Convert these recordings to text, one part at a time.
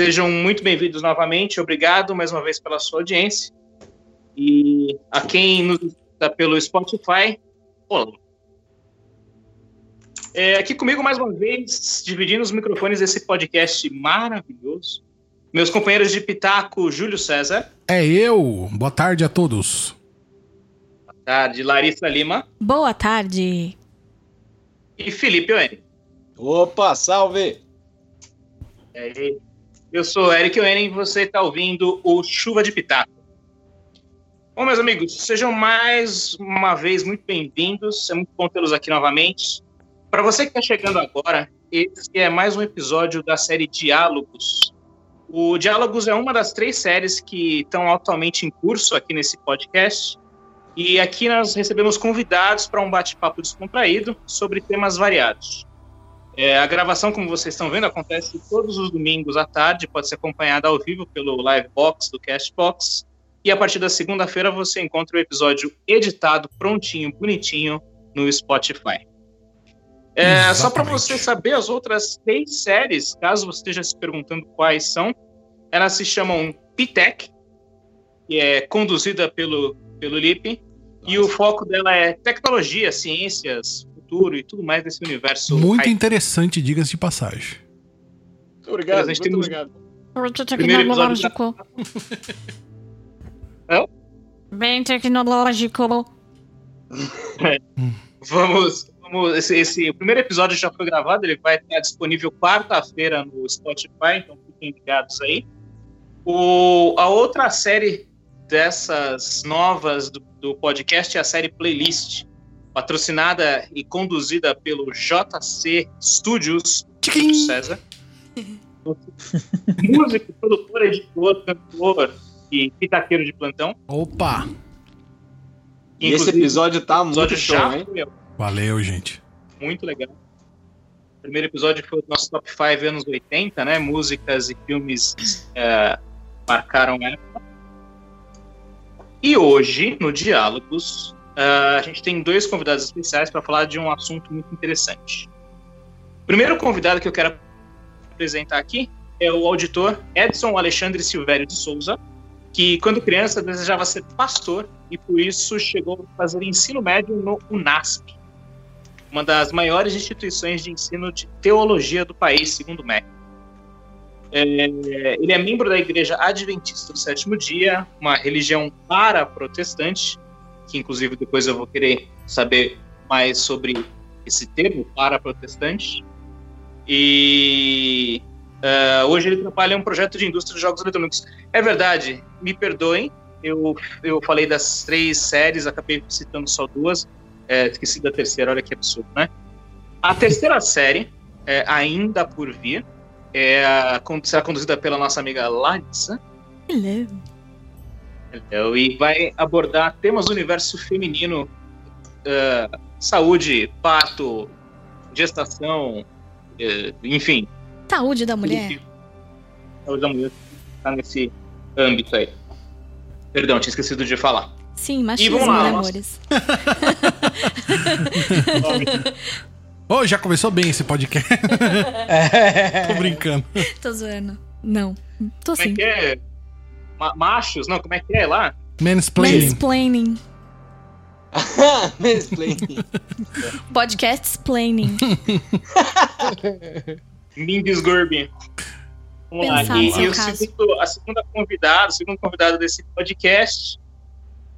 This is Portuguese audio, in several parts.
sejam muito bem-vindos novamente. Obrigado mais uma vez pela sua audiência. E a quem nos está pelo Spotify, olá. É, aqui comigo mais uma vez, dividindo os microfones desse podcast maravilhoso. Meus companheiros de Pitaco, Júlio César. É eu. Boa tarde a todos. Boa tarde, Larissa Lima. Boa tarde. E Felipe Oene. Opa, salve! É, eu sou Eric Oene e você está ouvindo o Chuva de Pitaco. Bom, meus amigos, sejam mais uma vez muito bem-vindos. É muito bom tê-los aqui novamente. Para você que está chegando agora, esse é mais um episódio da série Diálogos, o Diálogos é uma das três séries que estão atualmente em curso aqui nesse podcast. E aqui nós recebemos convidados para um bate-papo descontraído sobre temas variados. É, a gravação, como vocês estão vendo, acontece todos os domingos à tarde, pode ser acompanhada ao vivo pelo Livebox do Castbox. E a partir da segunda-feira você encontra o episódio editado, prontinho, bonitinho no Spotify. É, só para você saber, as outras três séries, caso você esteja se perguntando quais são, elas se chamam Pitec, que é conduzida pelo, pelo Lip, e o foco dela é tecnologia, ciências, futuro e tudo mais desse universo. Muito interessante, diga-se de passagem. Muito obrigado, muito temos... obrigado. Muito tecnológico. Da... Bem tecnológico. É. Vamos esse, esse, o primeiro episódio já foi gravado, ele vai estar disponível quarta-feira no Spotify, então fiquem ligados aí. O, a outra série dessas novas do, do podcast é a série Playlist, patrocinada e conduzida pelo JC Studios, César. Músico, produtor, editor, cantor e pitaqueiro de plantão. Opa! E esse episódio tá muito show, hein? Meu. Valeu, gente. Muito legal. O primeiro episódio foi o nosso top 5 anos 80, né? Músicas e filmes é, marcaram a época. E hoje, no Diálogos, uh, a gente tem dois convidados especiais para falar de um assunto muito interessante. O primeiro convidado que eu quero apresentar aqui é o auditor Edson Alexandre Silvério de Souza, que quando criança desejava ser pastor e por isso chegou a fazer ensino médio no UNASP, uma das maiores instituições de ensino de teologia do país, segundo o MEC. É, ele é membro da Igreja Adventista do Sétimo Dia, uma religião para-protestante, que inclusive depois eu vou querer saber mais sobre esse termo, para-protestante. E uh, hoje ele trabalha em um projeto de indústria de jogos eletrônicos. É verdade, me perdoem, eu, eu falei das três séries, acabei citando só duas, é, esqueci da terceira, olha que absurdo, né? A terceira série, é, ainda por vir, é, será conduzida pela nossa amiga Larissa. Hello. E vai abordar temas do universo feminino, uh, saúde, parto, gestação, uh, enfim. Saúde da mulher. Saúde da mulher está nesse âmbito aí. Perdão, tinha esquecido de falar. Sim, machismo, e vamos lá, né, amores? oh, já começou bem esse podcast. é. Tô brincando. Tô zoando. Não. Tô sim. Como é que é? Ma machos? Não, como é que é lá? Mansplaining. Mansplaining. Mansplaining. Podcast explaining. Mindes Gurbi. Vamos Pensar lá. E, e o segundo, a segunda convidada, o segundo convidado desse podcast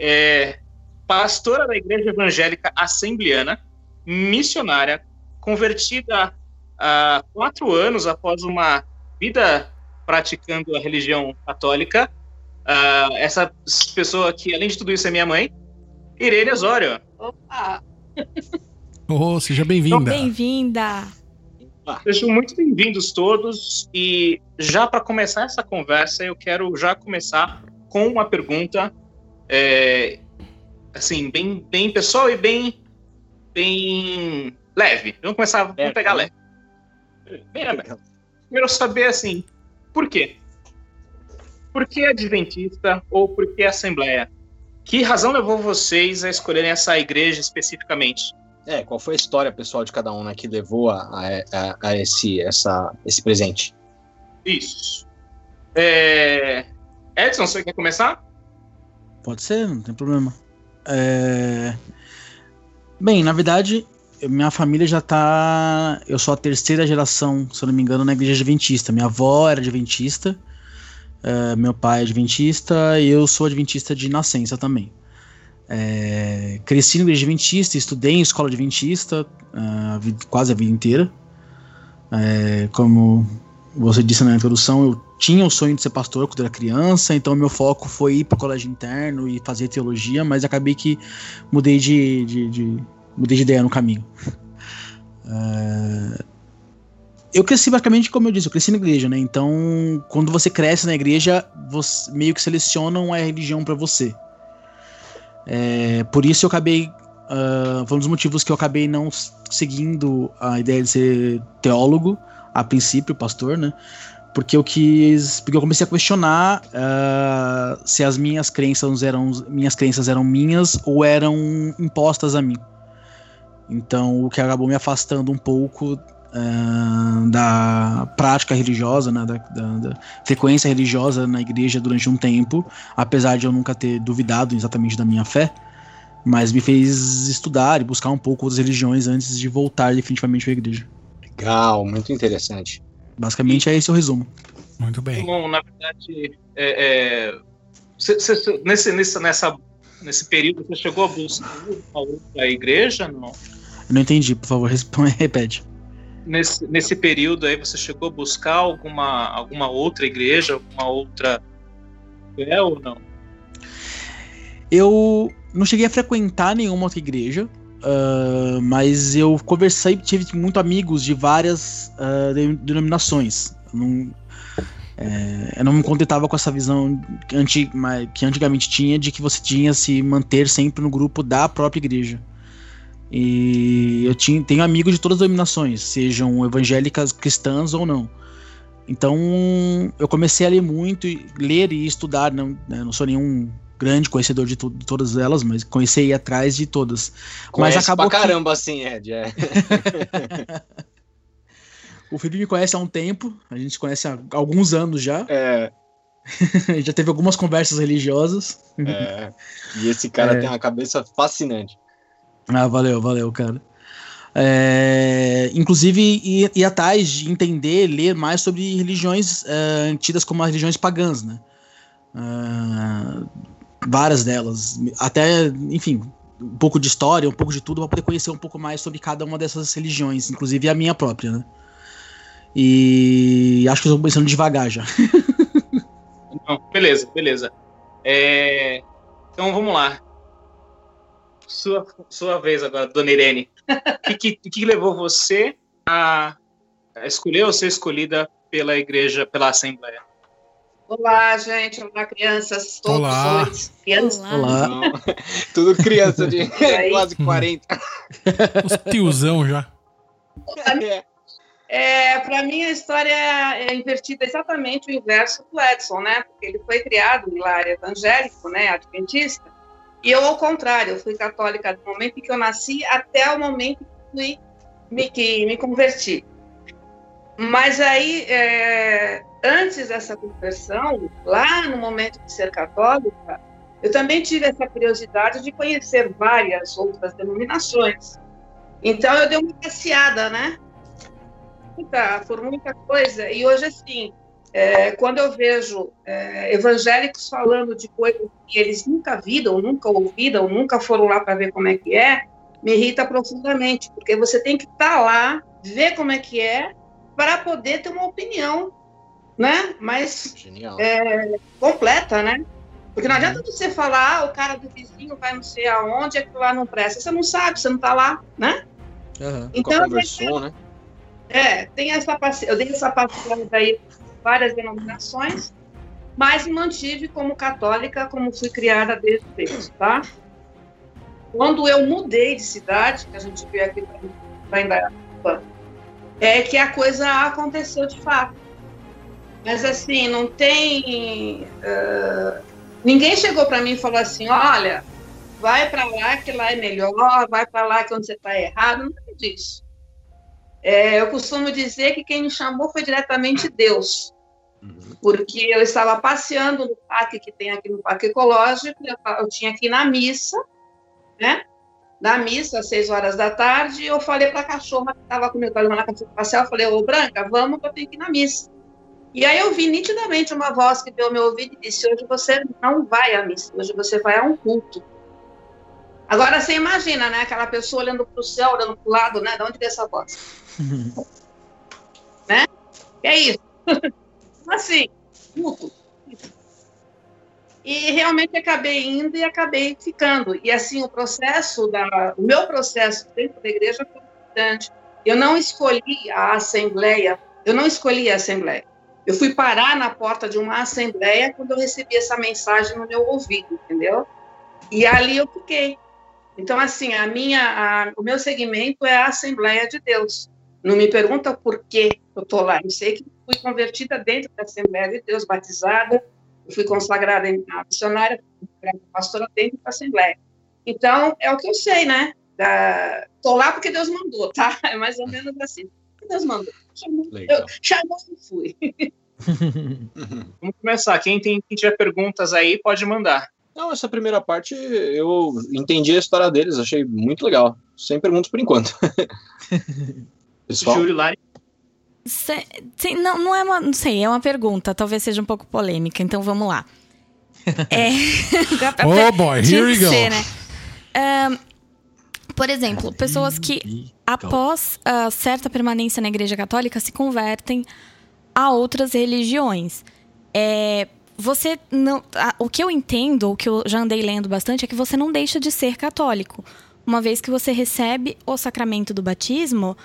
é pastora da Igreja Evangélica Assembleana, missionária, convertida há quatro anos após uma vida praticando a religião católica. Uh, essa pessoa que, além de tudo isso, é minha mãe, Irene Osório. Opa! Oh, seja bem-vinda. Bem-vinda. Sejam muito bem-vindos todos. E já para começar essa conversa, eu quero já começar com uma pergunta é, assim, bem, bem pessoal e bem, bem leve. Vamos começar, vamos pegar leve. Bem leve. Primeiro saber, assim, por quê? Por que Adventista ou por que Assembleia? Que razão levou vocês a escolherem essa igreja especificamente? É, qual foi a história pessoal de cada um, né, que levou a, a, a, esse, essa, esse presente? Isso. É... Edson, você quer começar? Pode ser, não tem problema. É... Bem, na verdade, minha família já tá. Eu sou a terceira geração, se eu não me engano, na igreja adventista. Minha avó era adventista, uh, meu pai é adventista e eu sou adventista de nascença também. É, cresci na igreja adventista, estudei em escola adventista uh, quase a vida inteira. É, como você disse na introdução, eu tinha o sonho de ser pastor quando era criança, então meu foco foi ir para o colégio interno e fazer teologia, mas acabei que mudei de, de, de mudei de ideia no caminho. Eu cresci basicamente, como eu disse, eu cresci na igreja, né? Então, quando você cresce na igreja, você meio que selecionam a religião para você. É, por isso eu acabei. Uh, foi um dos motivos que eu acabei não seguindo a ideia de ser teólogo, a princípio, pastor, né? Porque eu quis. Porque eu comecei a questionar uh, se as minhas crenças eram. Minhas crenças eram minhas ou eram impostas a mim. Então, o que acabou me afastando um pouco uh, da prática religiosa, né, da, da, da, frequência religiosa na igreja durante um tempo, apesar de eu nunca ter duvidado exatamente da minha fé, mas me fez estudar e buscar um pouco outras religiões antes de voltar definitivamente para a igreja. Legal, muito interessante. Basicamente é esse o resumo. Muito bem. Bom, na verdade, é, é, cê, cê, nesse, nesse, nessa, nesse período você chegou a buscar uma outra igreja, não? Eu não entendi, por favor, repete. Nesse, nesse período aí, você chegou a buscar alguma, alguma outra igreja, alguma outra fé ou não? Eu não cheguei a frequentar nenhuma outra igreja, uh, mas eu conversei, tive muito amigos de várias uh, denominações. Eu não, é, eu não me contentava com essa visão que, antig, que antigamente tinha de que você tinha se manter sempre no grupo da própria igreja. E eu tinha, tenho amigos de todas as denominações, sejam evangélicas, cristãs ou não. Então eu comecei a ler muito, ler e estudar. Não, né, não sou nenhum grande conhecedor de, de, todas elas, mas conheci ir atrás de todas. Conhece mas acabou pra caramba que... assim, Ed. É. o Felipe me conhece há um tempo, a gente se conhece há alguns anos já. É. já teve algumas conversas religiosas. É. E esse cara é. tem uma cabeça fascinante. Ah, valeu, valeu, cara. É, inclusive, ir, atrás de entender, ler mais sobre religiões é, tidas como as religiões pagãs, né? É, várias delas. Até, enfim, um pouco de história, um pouco de tudo, para poder conhecer um pouco mais sobre cada uma dessas religiões, inclusive a minha própria, né? E acho que estou pensando devagar já. Não, beleza, beleza. É, então vamos lá. Sua, sua vez agora, dona Irene. O que, que, que, levou você a, a escolher ou ser escolhida pela igreja, pela Assembleia? Olá, gente. Olá, crianças. Todos Olá. crianças. Olá. Olá. Tudo criança de quase 40. Os tiozão já. É, é para mim, a história é invertida exatamente o inverso do Edson, né? Porque ele foi criado em lar evangélico, né? Adventista. E eu, ao contrário, eu fui católica do momento que eu nasci até o momento que, me, que me converti. Mas aí, é, antes dessa conversão, lá no momento de ser católica, eu também tive essa curiosidade de conhecer várias outras denominações. Então, eu dei uma passeada, né? Muita, por muita coisa. E hoje, assim, é, quando eu vejo é, evangélicos falando de coisas que eles nunca viram, nunca ouviram, nunca foram lá para ver como é que é, me irrita profundamente, porque você tem que estar tá lá, ver como é que é, para poder ter uma opinião, né? Mais é, completa, né? Porque não adianta você falar, ah, o cara do vizinho vai não sei aonde, é que lá não presta. Você não sabe, você não está lá, né? Uhum. Então, conversou, né? É, tem essa eu dei essa passada aí várias denominações, mas me mantive como católica, como fui criada desde cedo, tá? Quando eu mudei de cidade, que a gente veio aqui para Indaiatuba, é que a coisa aconteceu de fato. Mas assim, não tem. Uh, ninguém chegou para mim e falou assim: olha, vai para lá que lá é melhor, vai para lá que onde você está errado. Nada disso. É, eu costumo dizer que quem me chamou foi diretamente Deus. Uhum. Porque eu estava passeando no parque que tem aqui no Parque Ecológico, eu, eu tinha que ir na missa, né? Na missa, às seis horas da tarde, eu falei para a cachorra que estava comigo, estava na cachorra passear, eu falei, ô Branca, vamos que eu tenho que ir na missa. E aí eu vi nitidamente uma voz que deu meu ouvido e disse, hoje você não vai à missa, hoje você vai a um culto. Agora você imagina, né? Aquela pessoa olhando para o céu, olhando para o lado, né? De onde veio essa voz? né? É isso. assim. E realmente acabei indo e acabei ficando. E assim, o processo, da, o meu processo dentro da igreja foi importante. Eu não escolhi a assembleia, eu não escolhi a assembleia. Eu fui parar na porta de uma assembleia quando eu recebi essa mensagem no meu ouvido, entendeu? E ali eu fiquei. Então, assim, a minha, a, o meu segmento é a Assembleia de Deus. Não me pergunta por que eu estou lá. Eu sei que fui convertida dentro da Assembleia de Deus, batizada, fui consagrada em missionária, pastora dentro da Assembleia. Então, é o que eu sei, né? Estou lá porque Deus mandou, tá? É mais ou menos assim. Deus mandou. Chamou, eu, chamou e fui. Vamos começar. Quem, tem, quem tiver perguntas aí, pode mandar. Não, essa primeira parte eu entendi a história deles, achei muito legal. Sem perguntas por enquanto. Pessoal. Júlio Lari. Se, se, não, não é uma. Não sei, é uma pergunta. Talvez seja um pouco polêmica, então vamos lá. É. oh boy, here we go. Ser, né? um, por exemplo, pessoas que após uh, certa permanência na Igreja Católica se convertem a outras religiões. É, você não. A, o que eu entendo, o que eu já andei lendo bastante, é que você não deixa de ser católico. Uma vez que você recebe o sacramento do batismo,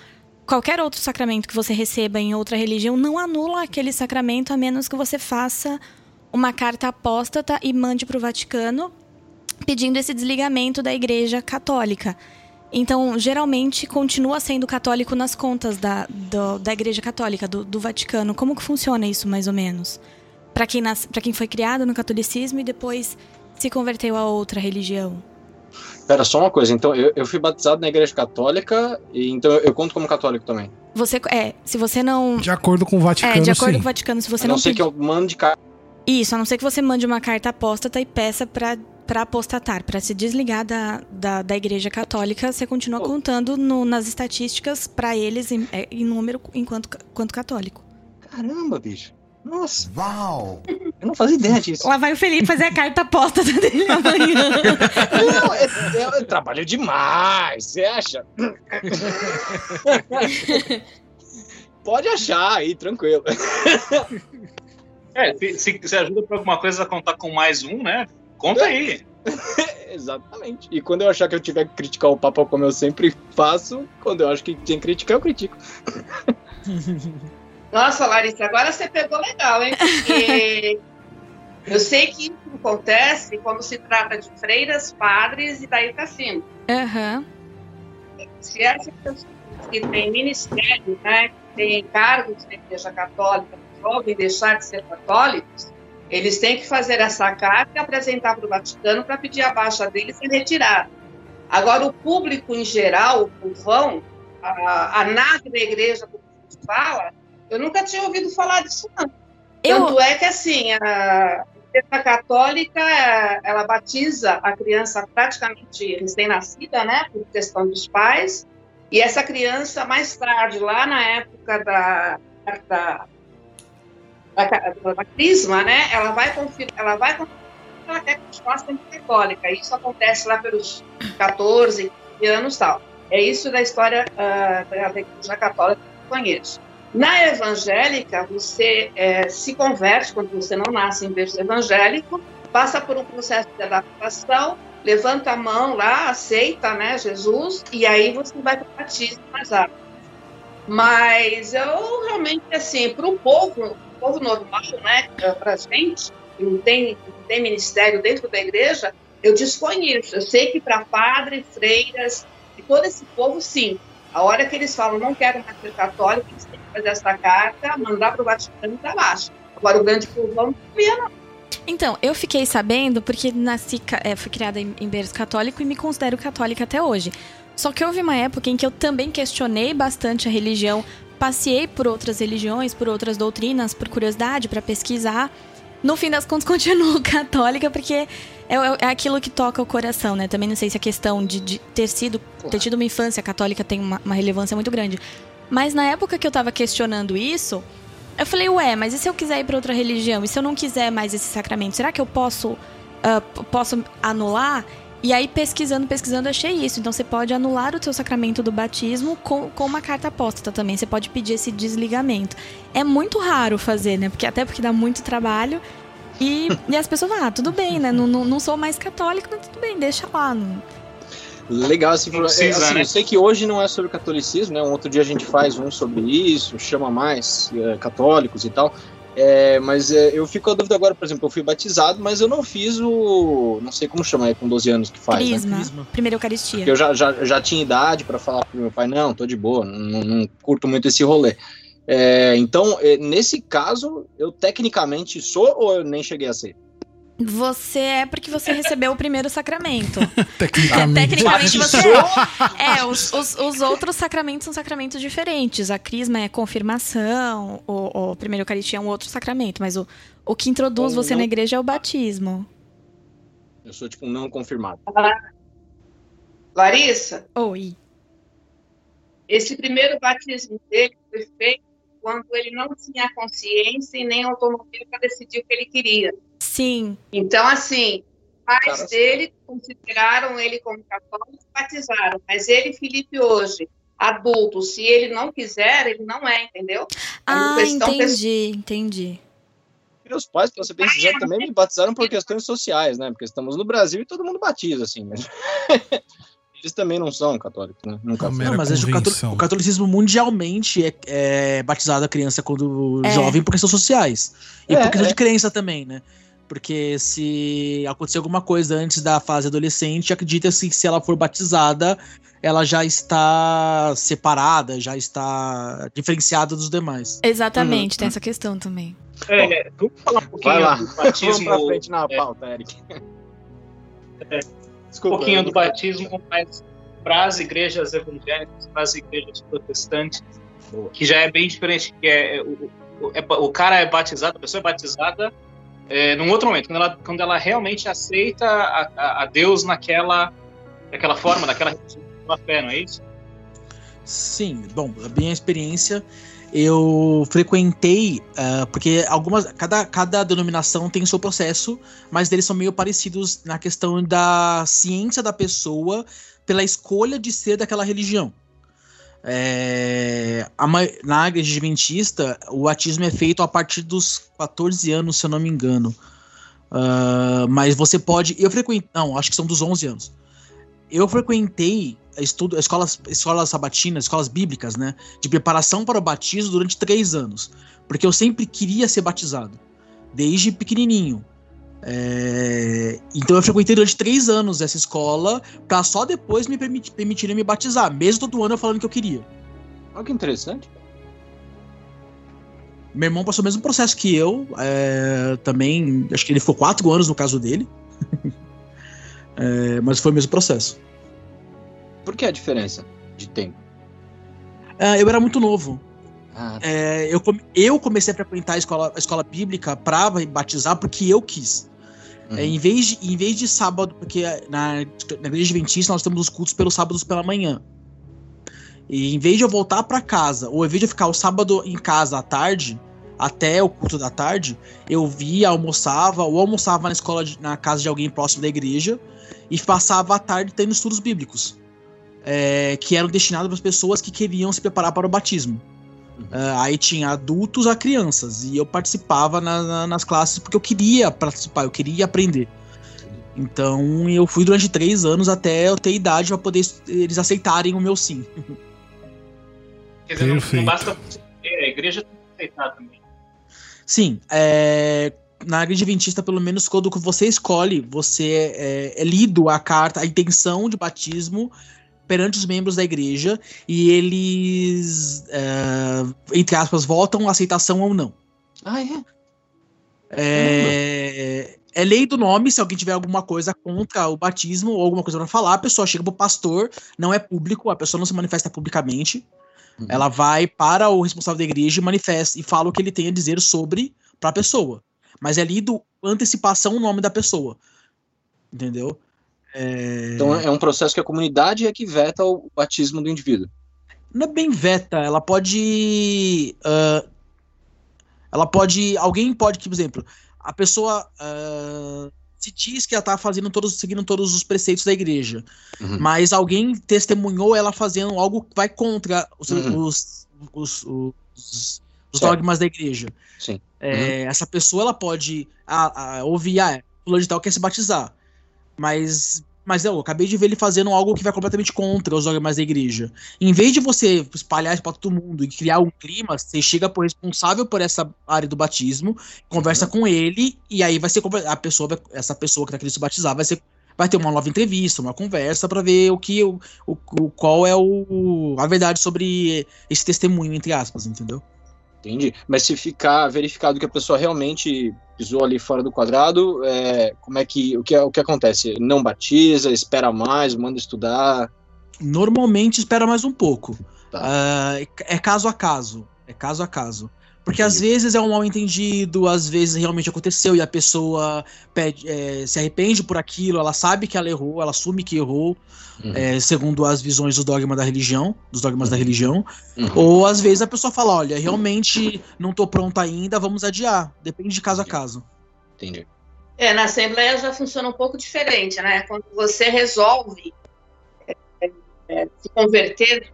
qualquer outro sacramento que você receba em outra religião não anula aquele sacramento a menos que você faça uma carta apóstata e mande para o Vaticano pedindo esse desligamento da Igreja Católica. Então, geralmente, continua sendo católico nas contas da, do, da Igreja Católica, do, do, Vaticano. Como que funciona isso, mais ou menos? Para quem, quem foi criado no catolicismo e depois se converteu a outra religião. Pera, só uma coisa. Então, eu, eu fui batizado na Igreja Católica, e então eu, eu, conto como católico também. Você, é, se você não... De acordo com o Vaticano, É, de acordo sim. com o Vaticano, se você a não... não ser pedi... que eu mande carta... Isso, a não ser que você mande uma carta apóstata e peça para para apostatar, para se desligar da, da, da, Igreja Católica, você continua oh. contando no, nas estatísticas para eles em, é, em, número enquanto, enquanto católico. Caramba, bicho. Nossa. Uau! Eu não fazia ideia disso. Lá vai o Felipe fazer a carta apóstata dele amanhã. não, é, é, é trabalho demais, você acha? Pode achar aí, tranquilo. É, se, se ajuda para alguma coisa a contar com mais um, né? Conta aí. Exatamente. E quando eu achar que eu tiver que criticar o Papa como eu sempre faço, quando eu acho que tem que criticar, eu critico. Nossa, Larissa, agora você pegou legal, hein? Porque eu sei que isso acontece quando se trata de freiras, padres e daí pra cima. Uhum. Se essas pessoas que têm ministério, né, que têm cargos na Igreja Católica, resolvem deixar de ser católicos, eles têm que fazer essa carta e apresentar para o Vaticano para pedir a baixa deles e retirar. Agora, o público em geral, o povão, a, a nave da igreja, como se fala, eu nunca tinha ouvido falar disso, não. Eu... Tanto é que, assim, a Igreja Católica, ela batiza a criança praticamente recém-nascida, né, por questão dos pais, e essa criança, mais tarde, lá na época da, da da, da crisma, né, ela vai confirmar, ela vai confirmar ela quer continuar sendo católica. Isso acontece lá pelos 14 anos tal. É isso da história uh, da igreja católica que eu conheço. Na evangélica, você é, se converte quando você não nasce em berço evangélico, passa por um processo de adaptação, levanta a mão lá, aceita né, Jesus, e aí você vai para o batismo mais rápido. Mas eu realmente, assim, para o povo, povo normal, né, para a gente, que não tem, não tem ministério dentro da igreja, eu desconheço. Eu sei que para padres, freiras e todo esse povo, sim. A hora que eles falam, não quero mais ser católico, eles têm que fazer essa carta, mandar para o Vaticano e para baixo. Agora, o grande povo não via, não. Então, eu fiquei sabendo porque nasci, é, fui criada em, em berço católico e me considero católica até hoje. Só que houve uma época em que eu também questionei bastante a religião passei por outras religiões, por outras doutrinas, por curiosidade, para pesquisar. No fim das contas, continuo católica, porque é, é, é, aquilo que toca o coração, né? Também não sei se a questão de, de ter sido, ter tido uma infância católica tem uma, uma relevância muito grande. Mas na época que eu tava questionando isso, eu falei, ué, mas e se eu quiser ir para outra religião? E se eu não quiser mais esse sacramento? Será que eu posso, uh, posso anular? E aí, pesquisando, pesquisando, achei isso. Então, você pode anular o seu sacramento do batismo com, com uma carta apóstata também. Você pode pedir esse desligamento. É muito raro fazer, né? Porque até porque dá muito trabalho. E, e as pessoas falam, ah, tudo bem, né? Não, não, não sou mais católico, mas tudo bem, deixa lá. Não... Legal, assim, precisa, assim né? eu sei que hoje não é sobre catolicismo, né? Um outro dia a gente faz um sobre isso, chama mais é, católicos e tal. É, mas é, eu fico com a dúvida agora, por exemplo, eu fui batizado, mas eu não fiz o. Não sei como chama, é com 12 anos que faz. Crisma. Né? Crisma. Primeira Eucaristia. Porque eu já, já, já tinha idade para falar pro meu pai: não, tô de boa, não, não curto muito esse rolê. É, então, é, nesse caso, eu tecnicamente sou ou eu nem cheguei a ser? Você é porque você recebeu o primeiro sacramento. tecnicamente. É, tecnicamente você é. É, os, os, os, outros sacramentos são sacramentos diferentes. A crisma é confirmação, o, o primeiro Eucaristia é um outro sacramento, mas o, o que introduz você não... na igreja é o batismo. Eu sou, tipo, um não confirmado. Larissa? Oi. Esse primeiro batismo dele foi feito quando ele não tinha consciência e nem autonomia para decidir o que ele queria. Sim. Então, assim, pais dele consideraram ele como católico e batizaram, mas ele, Felipe, hoje, adulto, se ele não quiser, ele não é, entendeu? É ah, entendi, pessoal... entendi. Meus pais, para ser bem sincero, também me batizaram por questões sociais, né? Porque estamos no Brasil e todo mundo batiza, assim, mas... eles também não são católicos, né? Nunca não, mas o, o, catolicismo mundialmente é, é, batizado a criança quando é. jovem por questões sociais. E é, por questão de é. crença também, né? Porque se acontecer alguma coisa antes da fase adolescente, acredita-se que se ela for batizada, ela já está separada, já está diferenciada dos demais. Exatamente, uhum. tem essa questão também. É, vamos falar um pouquinho do batismo. Vamos pra frente na é. pauta, Eric. É, Desculpa, um pouquinho do batismo, mas para as igrejas evangélicas, para as igrejas protestantes, Boa. que já é bem diferente, que é o, o, é, o cara é batizado, a pessoa é batizada é, num outro momento, quando ela, quando ela realmente aceita a, a, a Deus naquela, naquela forma, naquela fé, não é isso? Sim, bom, a minha experiência eu frequentei, uh, porque algumas, cada, cada denominação tem seu processo, mas eles são meio parecidos na questão da ciência da pessoa pela escolha de ser daquela religião. É, a, na igreja adventista, o batismo é feito a partir dos 14 anos, se eu não me engano. Uh, mas você pode. Eu frequentei. Não, acho que são dos 11 anos. Eu frequentei estudo, escolas, escolas sabatinas, escolas bíblicas, né? De preparação para o batismo durante três anos. Porque eu sempre queria ser batizado. Desde pequenininho. É... Então eu frequentei durante três anos essa escola para só depois me permitir, permitirem me batizar, mesmo todo ano eu falando que eu queria. Olha que interessante. Meu irmão passou o mesmo processo que eu, é... também, acho que ele ficou quatro anos no caso dele, é... mas foi o mesmo processo. Por que a diferença de tempo? É, eu era muito novo. Ah, tá. é, eu, eu comecei a frequentar a escola, a escola bíblica para batizar porque eu quis. Uhum. É, em, vez de, em vez de sábado, porque na, na igreja adventista nós temos os cultos pelos sábados pela manhã. E em vez de eu voltar para casa, ou em vez de eu ficar o sábado em casa à tarde, até o culto da tarde, eu via, almoçava, ou almoçava na escola, de, na casa de alguém próximo da igreja, e passava a tarde tendo estudos bíblicos, é, que eram destinados para as pessoas que queriam se preparar para o batismo. Uh, aí tinha adultos a crianças. E eu participava na, na, nas classes porque eu queria participar, eu queria aprender. Então eu fui durante três anos até eu ter idade para poder eles aceitarem o meu sim. Quer dizer, não, não, basta a igreja tem que aceitar também. Sim, é, na igreja adventista, pelo menos quando você escolhe, você é, é lido a carta, a intenção de batismo perante os membros da igreja e eles, uh, entre aspas, votam aceitação ou não. Ah, é? É, é lei do nome, se alguém tiver alguma coisa contra o batismo ou alguma coisa para falar, a pessoa chega pro pastor, não é público, a pessoa não se manifesta publicamente. Uhum. Ela vai para o responsável da igreja e manifesta e fala o que ele tem a dizer sobre para a pessoa. Mas é lido antecipação o nome da pessoa. Entendeu? É... Então é um processo que a comunidade é que veta o batismo do indivíduo. Não é bem veta, ela pode. Uh, ela pode. Alguém pode, por exemplo, a pessoa. Uh, se diz que ela tá fazendo todos, seguindo todos os preceitos da igreja. Uhum. Mas alguém testemunhou ela fazendo algo que vai contra os, uhum. os, os, os, os dogmas da igreja. Sim. É, uhum. Essa pessoa ela pode a, a, ouvir, ah, fulano de tal quer se batizar. Mas mas eu acabei de ver ele fazendo algo que vai completamente contra os dogmas da igreja. Em vez de você espalhar isso pra todo mundo e criar um clima, você chega pro responsável por essa área do batismo, conversa uhum. com ele, e aí vai ser a pessoa, essa pessoa que tá querendo se batizar vai ser vai ter uma nova entrevista, uma conversa para ver o que o, o, qual é o a verdade sobre esse testemunho entre aspas, entendeu? Entendi. Mas se ficar verificado que a pessoa realmente pisou ali fora do quadrado, é, como é que o, que o que acontece? Não batiza, espera mais, manda estudar? Normalmente espera mais um pouco. Tá. Uh, é caso a caso. É caso a caso. Porque às vezes é um mal entendido, às vezes realmente aconteceu e a pessoa pede, é, se arrepende por aquilo, ela sabe que ela errou, ela assume que errou, uhum. é, segundo as visões do dogma da religião, dos dogmas uhum. da religião. Uhum. Ou às vezes a pessoa fala, olha, realmente não tô pronta ainda, vamos adiar. Depende de caso a caso. Entendi. É, na Assembleia já funciona um pouco diferente, né? Quando você resolve é, é, se converter,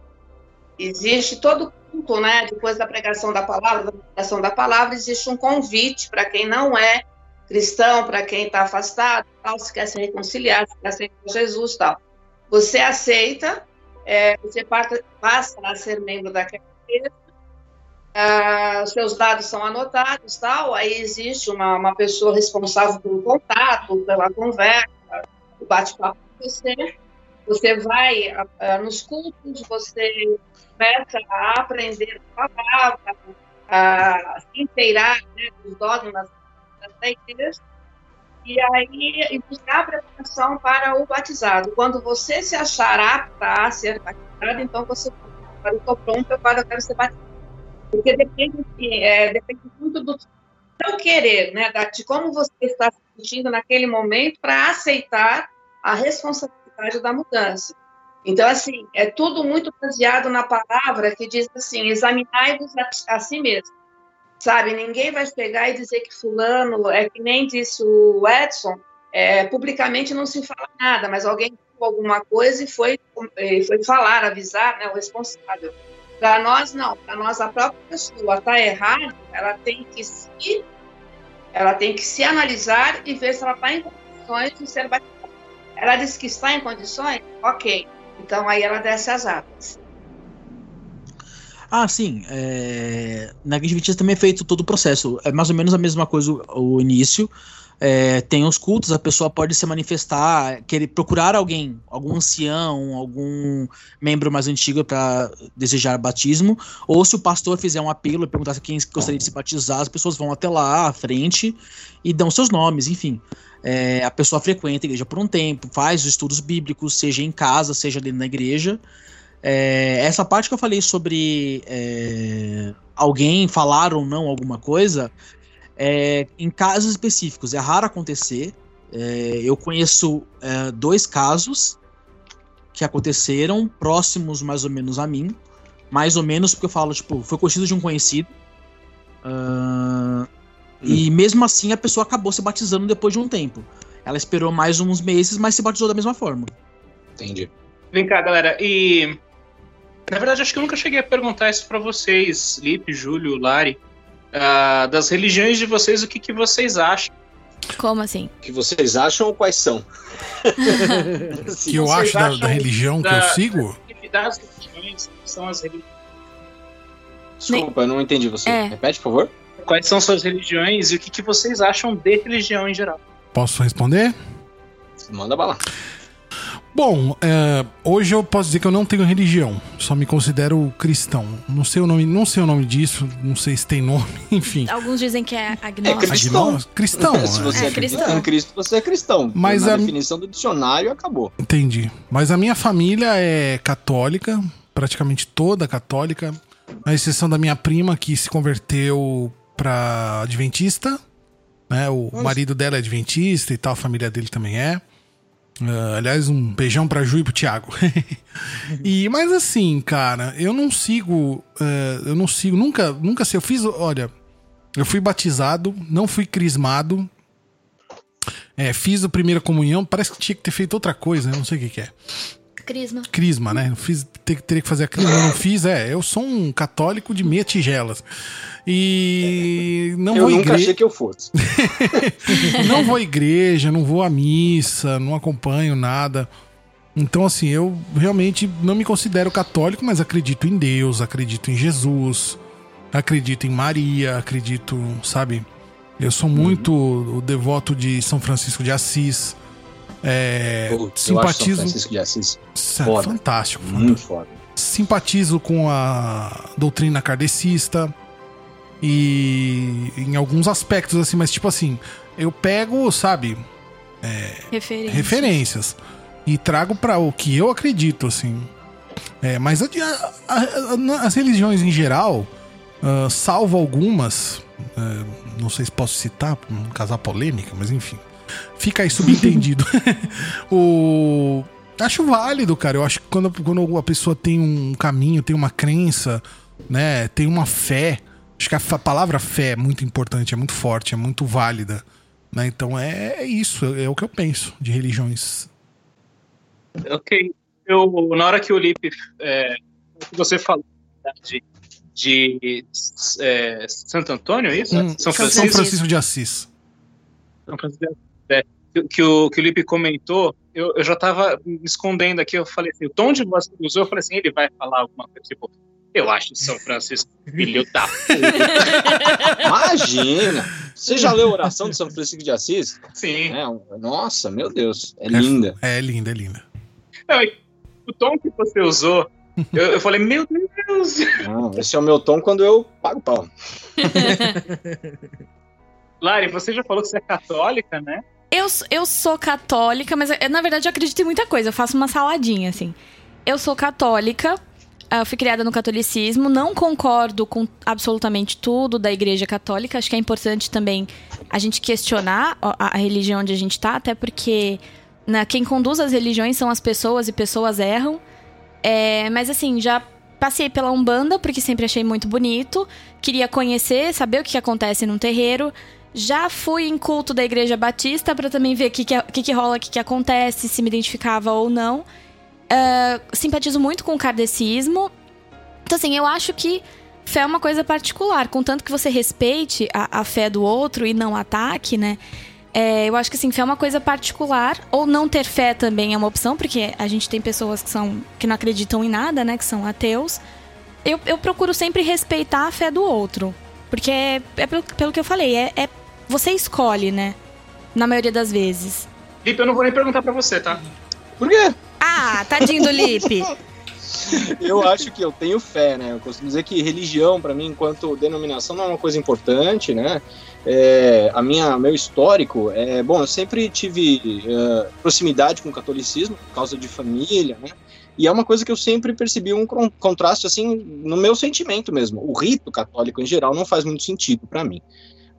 existe todo culto, né, depois da pregação da palavra, da pregação da palavra, existe um convite para quem não é cristão, para quem está afastado, tal, se quer se reconciliar, se quer aceitar Jesus, tal. Você aceita, é, você passa a ser membro daquela igreja, ah, seus dados são anotados, tal, aí existe uma, uma pessoa responsável pelo contato, pela conversa, o bate-papo com você, você vai uh, nos cultos, você começa a aprender a palavra, a se inteirar né, dos dogmas da igreja, e aí buscar a preparação para o batizado. Quando você se achar apta a ser batizado, então você eu estou pronta para quero ser batizado. Porque depende, é, depende muito do seu querer, né, de como você está se sentindo naquele momento para aceitar a responsabilidade da mudança. Então, assim, é tudo muito baseado na palavra que diz assim: examinai-vos a, a, si mesmo. Sabe, ninguém vai chegar e dizer que Fulano, é que nem disse o Edson, é, publicamente não se fala nada, mas alguém falou alguma coisa e foi, foi falar, avisar né, o responsável. Para nós, não. Para nós, a própria pessoa está errada, ela tem que se ela tem que se analisar e ver se ela está em condições de ser batizada. Ela disse que está em condições? Ok. Então aí ela desce as águas. Ah, sim. É... Na Igreja também é feito todo o processo. É mais ou menos a mesma coisa o início. É, tem os cultos, a pessoa pode se manifestar, querer procurar alguém, algum ancião, algum membro mais antigo para desejar batismo, ou se o pastor fizer um apelo e perguntar quem gostaria de se batizar, as pessoas vão até lá à frente e dão seus nomes, enfim. É, a pessoa frequenta a igreja por um tempo, faz os estudos bíblicos, seja em casa, seja dentro da igreja. É, essa parte que eu falei sobre é, alguém falar ou não alguma coisa, é, em casos específicos, é raro acontecer. É, eu conheço é, dois casos que aconteceram próximos mais ou menos a mim. Mais ou menos porque eu falo, tipo, foi conhecido de um conhecido. Uh, e mesmo assim a pessoa acabou se batizando depois de um tempo. Ela esperou mais uns meses, mas se batizou da mesma forma. Entendi. Vem cá, galera. E. Na verdade, acho que eu nunca cheguei a perguntar isso para vocês, Lipe, Júlio, Lari. Uh, das religiões de vocês, o que, que vocês acham? Como assim? O que vocês acham ou quais são? que eu acho da, da, religião da, que eu sigo? Das religiões são as religiões. Desculpa, eu não entendi você. É. Repete, por favor quais são suas religiões e o que, que vocês acham de religião em geral. Posso responder? Manda bala. Bom, é, hoje eu posso dizer que eu não tenho religião, só me considero cristão. Não sei o nome, não sei o nome disso, não sei se tem nome, enfim. Alguns dizem que é agnóstico. É cristão. cristão. se você é, é cristão. Cristo, você é cristão. Mas Na a definição do dicionário acabou. Entendi. Mas a minha família é católica, praticamente toda católica, à exceção da minha prima que se converteu para adventista, né? O Nossa. marido dela é adventista e tal, a família dele também é. Uh, aliás, um beijão pra Ju e pro Thiago. e, mas assim, cara, eu não sigo. Uh, eu não sigo, nunca, nunca sei. Eu fiz, olha, eu fui batizado, não fui crismado. É, fiz a primeira comunhão, parece que tinha que ter feito outra coisa, né? Não sei o que, que é. Crisma. Crisma, né? Fiz, ter, teria que fazer a crisma, não fiz. É, eu sou um católico de meia tigelas. E não eu vou nunca igreja. achei que eu fosse. não vou à igreja, não vou à missa, não acompanho nada. Então, assim, eu realmente não me considero católico, mas acredito em Deus, acredito em Jesus, acredito em Maria, acredito, sabe? Eu sou muito uhum. o devoto de São Francisco de Assis. É, Putz, simpatizo. São Francisco de Assis. Foda. Fantástico, Muito foda. Simpatizo com a doutrina kardecista e em alguns aspectos assim, mas tipo assim, eu pego, sabe, é, referências. referências. e trago para o que eu acredito, assim. É, mas a, a, a, as religiões em geral, uh, salvo algumas, uh, não sei se posso citar, não casar polêmica, mas enfim, fica aí subentendido. o acho válido, cara. Eu acho que quando, quando a pessoa tem um caminho, tem uma crença, né, tem uma fé Acho que a palavra fé é muito importante, é muito forte, é muito válida. Né? Então é, é isso, é, é o que eu penso de religiões. Ok. Eu, na hora que o Lipe, é, você falou né, de, de é, Santo Antônio, é isso? Hum, São, Francisco? São Francisco de Assis. São Francisco de Assis. Que, o, que o Lipe comentou, eu, eu já estava me escondendo aqui, eu falei assim, o tom de voz que usou, eu falei assim, ele vai falar alguma coisa, tipo, eu acho São Francisco filho da Imagina! Você já leu a oração de São Francisco de Assis? Sim. É, nossa, meu Deus. É, é linda. É, é linda, é linda. Não, o tom que você usou, eu, eu falei, meu Deus! Não, esse é o meu tom quando eu pago pau. Lari, você já falou que você é católica, né? Eu, eu sou católica, mas na verdade eu acredito em muita coisa. Eu faço uma saladinha, assim. Eu sou católica, ah, eu fui criada no catolicismo, não concordo com absolutamente tudo da Igreja Católica. Acho que é importante também a gente questionar a, a religião onde a gente está, até porque né, quem conduz as religiões são as pessoas e pessoas erram. É, mas assim, já passei pela Umbanda, porque sempre achei muito bonito. Queria conhecer, saber o que acontece num terreiro. Já fui em culto da Igreja Batista para também ver o que, que, que, que rola, o que, que acontece, se me identificava ou não. Uh, simpatizo muito com o kardecismo. Então, assim, eu acho que fé é uma coisa particular. Contanto que você respeite a, a fé do outro e não ataque, né? É, eu acho que assim, fé é uma coisa particular. Ou não ter fé também é uma opção, porque a gente tem pessoas que são que não acreditam em nada, né? Que são ateus. Eu, eu procuro sempre respeitar a fé do outro. Porque é, é pelo, pelo, que eu falei, é, é, você escolhe, né? Na maioria das vezes. Lipe, eu não vou nem perguntar para você, tá? Por quê? Ah, tadinho do Lipe. eu acho que eu tenho fé, né? Eu costumo dizer que religião, para mim, enquanto denominação, não é uma coisa importante, né? É, a minha, meu histórico é bom. Eu sempre tive uh, proximidade com o catolicismo por causa de família, né? E é uma coisa que eu sempre percebi um contraste assim no meu sentimento mesmo. O rito católico em geral não faz muito sentido para mim.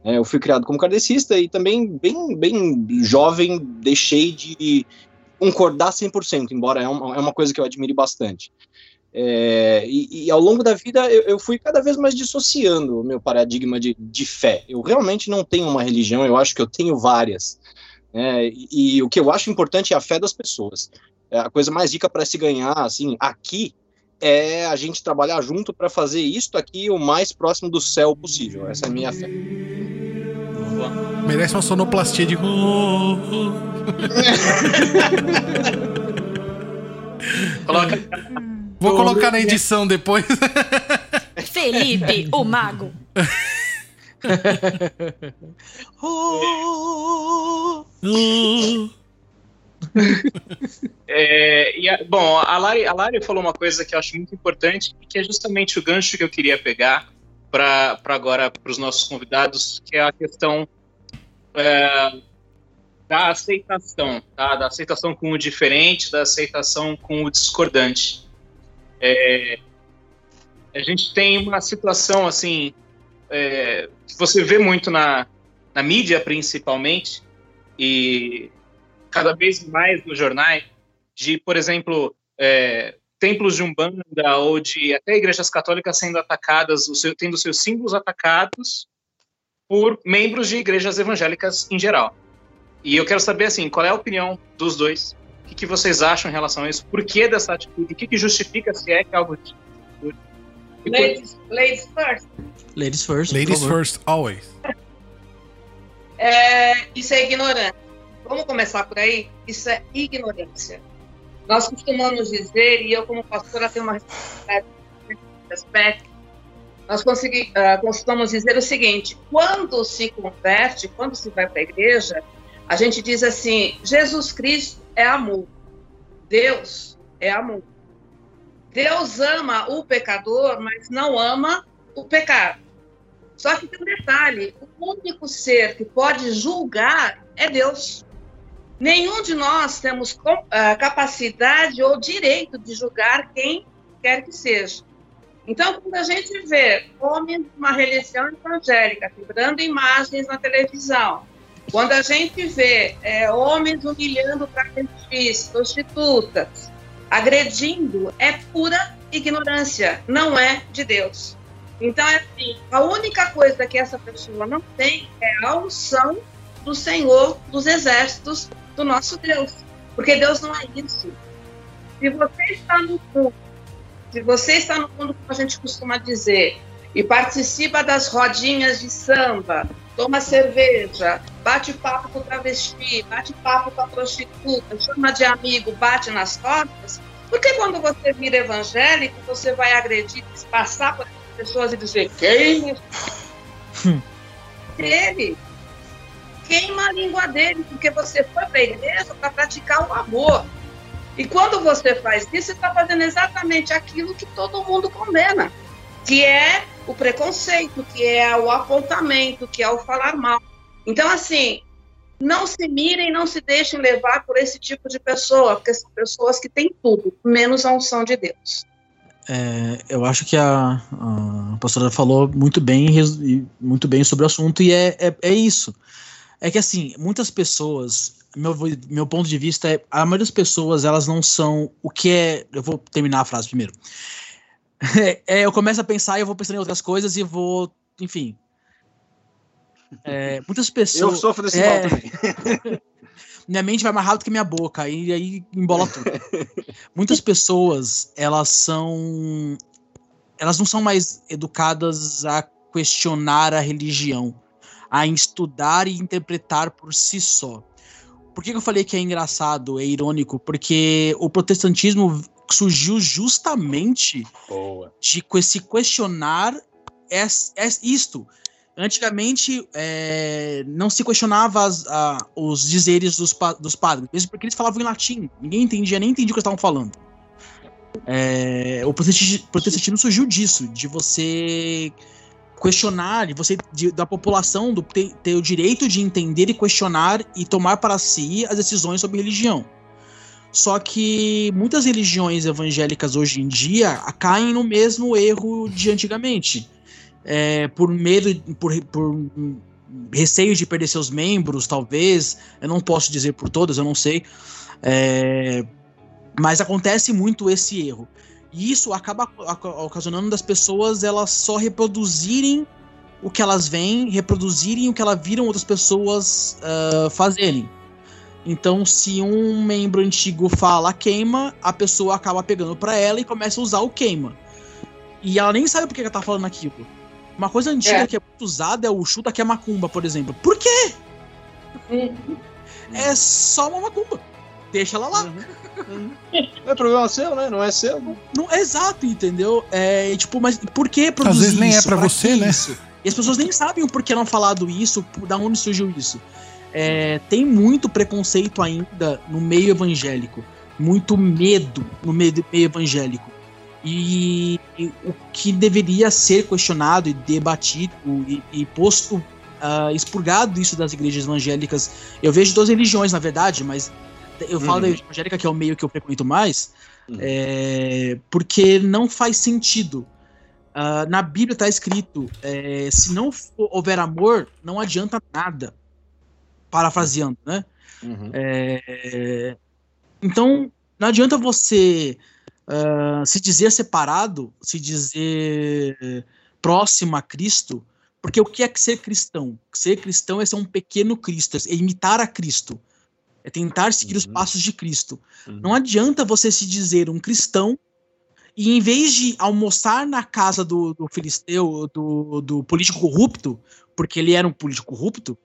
É, eu fui criado como kardecista e também bem, bem jovem deixei de concordar 100%, embora é uma, é uma coisa que eu admire bastante. É, e, e, ao longo da vida eu, eu, fui cada vez mais dissociando o meu paradigma de, de, fé. Eu realmente não tenho uma religião, eu acho que eu tenho várias. É, e, e, o que eu acho importante é a fé das pessoas. É a coisa mais rica para se ganhar, assim, aqui é a gente trabalhar junto para fazer isto aqui o mais próximo do céu possível. Essa é a minha fé. Merece uma sonoplastia de. Coloca. Vou colocar na edição depois. Felipe, o mago. é, e a, bom, a Lari, a Lari falou uma coisa que eu acho muito importante, que é justamente o gancho que eu queria pegar para agora para os nossos convidados, que é a questão é, da aceitação, tá? Da aceitação com o diferente, da aceitação com o discordante. É, a gente tem uma situação assim, é, que você vê muito na, na mídia principalmente, e cada vez mais nos jornais, de, por exemplo, é, templos de Umbanda ou de até igrejas católicas sendo atacadas, seu, tendo seus símbolos atacados por membros de igrejas evangélicas em geral. E eu quero saber, assim, qual é a opinião dos dois? O que, que vocês acham em relação a isso? Por que dessa atitude? O que, que justifica se é que é algo... Ladies, ladies first. Ladies first. Ladies first, always. É, isso é ignorância. Vamos começar por aí? Isso é ignorância. Nós costumamos dizer, e eu como pastora tenho uma responsabilidade aspecto, nós consegui, uh, costumamos dizer o seguinte, quando se converte, quando se vai para a igreja, a gente diz assim, Jesus Cristo é amor, Deus é amor. Deus ama o pecador, mas não ama o pecado. Só que tem um detalhe: o único ser que pode julgar é Deus. Nenhum de nós temos uh, capacidade ou direito de julgar quem quer que seja. Então, quando a gente vê homens de uma religião evangélica quebrando imagens na televisão, quando a gente vê é, homens humilhando travestis, prostitutas, agredindo, é pura ignorância, não é de Deus. Então, é assim, a única coisa que essa pessoa não tem é a unção do Senhor dos Exércitos, do nosso Deus. Porque Deus não é isso. Se você está no mundo, se você está no mundo, como a gente costuma dizer, e participa das rodinhas de samba, toma cerveja, bate papo com o travesti, bate papo com a prostituta, chama de amigo, bate nas costas, porque quando você vira evangélico, você vai agredir, passar por pessoas e dizer quem? Hum. Ele queima a língua dele, porque você foi para a igreja para praticar o amor. E quando você faz isso, você está fazendo exatamente aquilo que todo mundo condena, que é o preconceito, que é o apontamento, que é o falar mal. Então, assim, não se mirem, não se deixem levar por esse tipo de pessoa, porque são pessoas que têm tudo, menos a unção de Deus. É, eu acho que a, a pastora falou muito bem, muito bem sobre o assunto, e é, é, é isso. É que assim, muitas pessoas, meu, meu ponto de vista é, a maioria das pessoas, elas não são o que é. Eu vou terminar a frase primeiro. É, eu começo a pensar e eu vou pensando em outras coisas e vou, enfim. É, muitas pessoas. Eu sofro desse é, mal também. minha mente vai mais rápido que minha boca, e aí embola tudo. Muitas pessoas, elas são. Elas não são mais educadas a questionar a religião, a estudar e interpretar por si só. Por que, eu falei que é engraçado, é irônico? Porque o protestantismo surgiu justamente Boa. de se questionar é, é isto Antigamente é, não se questionava as, a, os dizeres dos, dos padres, mesmo porque eles falavam em latim. Ninguém entendia, nem entendia o que eles estavam falando. É, o protestantismo surgiu disso, de você questionar, você de, da população do, ter, ter, o direito de entender e questionar e tomar para si as decisões sobre religião. Só que muitas religiões evangélicas hoje em dia caem no mesmo erro de antigamente é, por medo, por, por receio de perder seus membros, talvez. Eu não posso dizer por todas, eu não sei. É, mas acontece muito esse erro. E isso acaba ocasionando das pessoas elas só reproduzirem o que elas veem, reproduzirem o que elas viram outras pessoas uh, fazerem. Então, se um membro antigo fala queima, a pessoa acaba pegando para ela e começa a usar o queima. E ela nem sabe por que ela tá falando aquilo. Uma coisa antiga é. que é muito usada é o chuta que é macumba, por exemplo. Por quê? É só uma macumba. Deixa ela lá. Uhum. Não é problema seu, né? Não é seu. Não, é exato, entendeu? É tipo, mas por que produzir Às vezes nem é isso? é pra, pra você, né? Isso? E as pessoas nem sabem o porquê não falado isso, da onde surgiu isso. É, tem muito preconceito ainda no meio evangélico. Muito medo no meio, meio evangélico. E, e, o que deveria ser questionado e debatido e, e posto uh, expurgado isso das igrejas evangélicas. Eu vejo duas religiões, na verdade, mas Eu falo uhum. da evangélica, que é o meio que eu frequento mais, uhum. é, porque não faz sentido. Uh, na Bíblia está escrito: é, se não for, houver amor, não adianta nada. Parafraseando, né? Uhum. É, então, não adianta você uh, se dizer separado, se dizer próximo a Cristo, porque o que é ser cristão? Ser cristão é ser um pequeno Cristo, é imitar a Cristo. É tentar seguir uhum. os passos de Cristo. Uhum. Não adianta você se dizer um cristão e em vez de almoçar na casa do, do filisteu, do, do político corrupto, porque ele era um político corrupto,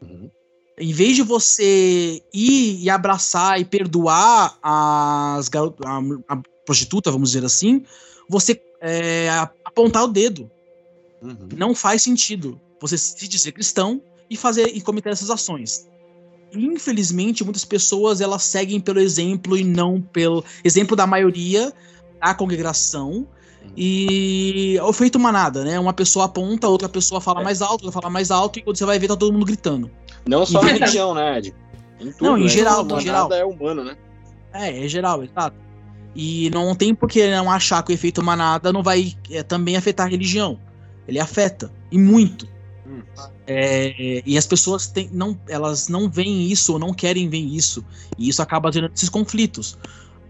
uhum. em vez de você ir e abraçar e perdoar as a, a prostituta, vamos dizer assim, você é, apontar o dedo. Uhum. Não faz sentido você se dizer cristão e fazer e cometer essas ações. Infelizmente, muitas pessoas elas seguem pelo exemplo e não pelo exemplo da maioria da congregação. E é o feito manada, né? Uma pessoa aponta, outra pessoa fala é. mais alto, outra fala mais alto, e quando você vai ver, tá todo mundo gritando. Não só na religião, né, Ed? Em tudo, não, em né? geral, em geral. é humano, né? É, é geral, exato. E não tem por que não achar que o efeito manada não vai é, também afetar a religião. Ele afeta, e muito. É, e as pessoas têm, não, elas não veem isso ou não querem ver isso. E isso acaba gerando esses conflitos.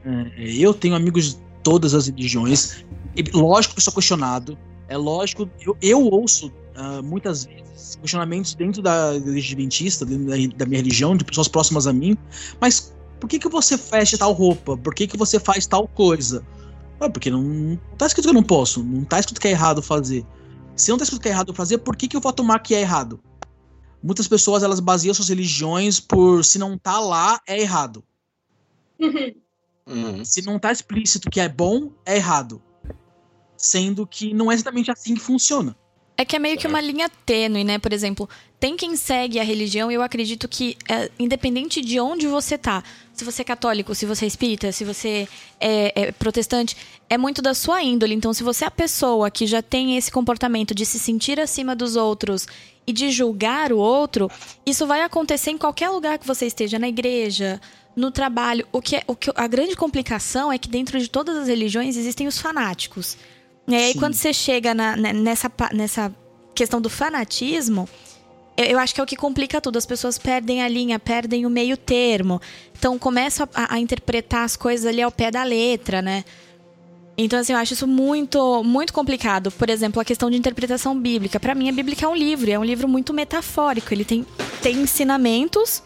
É, eu tenho amigos de todas as religiões. E, lógico que eu sou questionado. É lógico, eu, eu ouço uh, muitas vezes questionamentos dentro da igreja adventista, dentro da, da, minha religião, de pessoas próximas a mim. Mas por que, que você fecha tal roupa? Por que, que você faz tal coisa? Ah, porque não, não tá escrito que eu não posso, não tá escrito que é errado fazer. Se não tá escrito que é errado fazer, por que, que eu vou tomar que é errado? Muitas pessoas elas baseiam suas religiões por se não tá lá, é errado. Uhum. Se não tá explícito que é bom, é errado. Sendo que não é exatamente assim que funciona. É que é meio que uma linha tênue, né? Por exemplo, tem quem segue a religião e eu acredito que, é, independente de onde você tá, se você é católico, se você é espírita, se você é, é, protestante, é muito da sua índole. Então, se você é a pessoa que já tem esse comportamento de se sentir acima dos outros e de julgar o outro, isso vai acontecer em qualquer lugar que você esteja, na igreja, no trabalho. O que, é, o que a grande complicação é que dentro de todas as religiões existem os fanáticos. E aí, Sim. quando você chega na, né, nessa, nessa questão do fanatismo, eu, acho que é o que complica tudo. As pessoas perdem a linha, perdem o meio termo. Então, começam a, a interpretar as coisas ali ao pé da letra, né? Então, assim, eu acho isso muito, muito complicado. Por exemplo, a questão de interpretação bíblica. Para mim, a Bíblia é um livro, é um livro muito metafórico. Ele tem, tem ensinamentos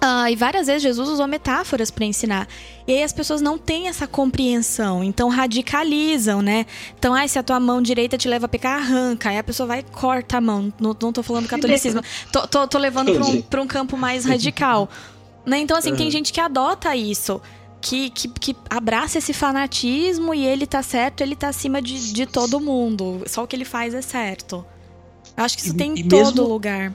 ah, e várias vezes Jesus usou metáforas para ensinar. E aí as pessoas não têm essa compreensão, então radicalizam, né? Então, ah, se a tua mão direita te leva a pecar, arranca. Aí a pessoa vai e corta a mão. Não, não tô falando catolicismo. tô, tô, tô levando para um, pra um campo mais radical. Né? Então, assim, tem gente que adota isso. Que, que, que, abraça esse fanatismo e ele tá certo, ele tá acima de, de todo mundo. Só o que ele faz é certo. Eu acho que isso e, tem em todo mesmo... lugar.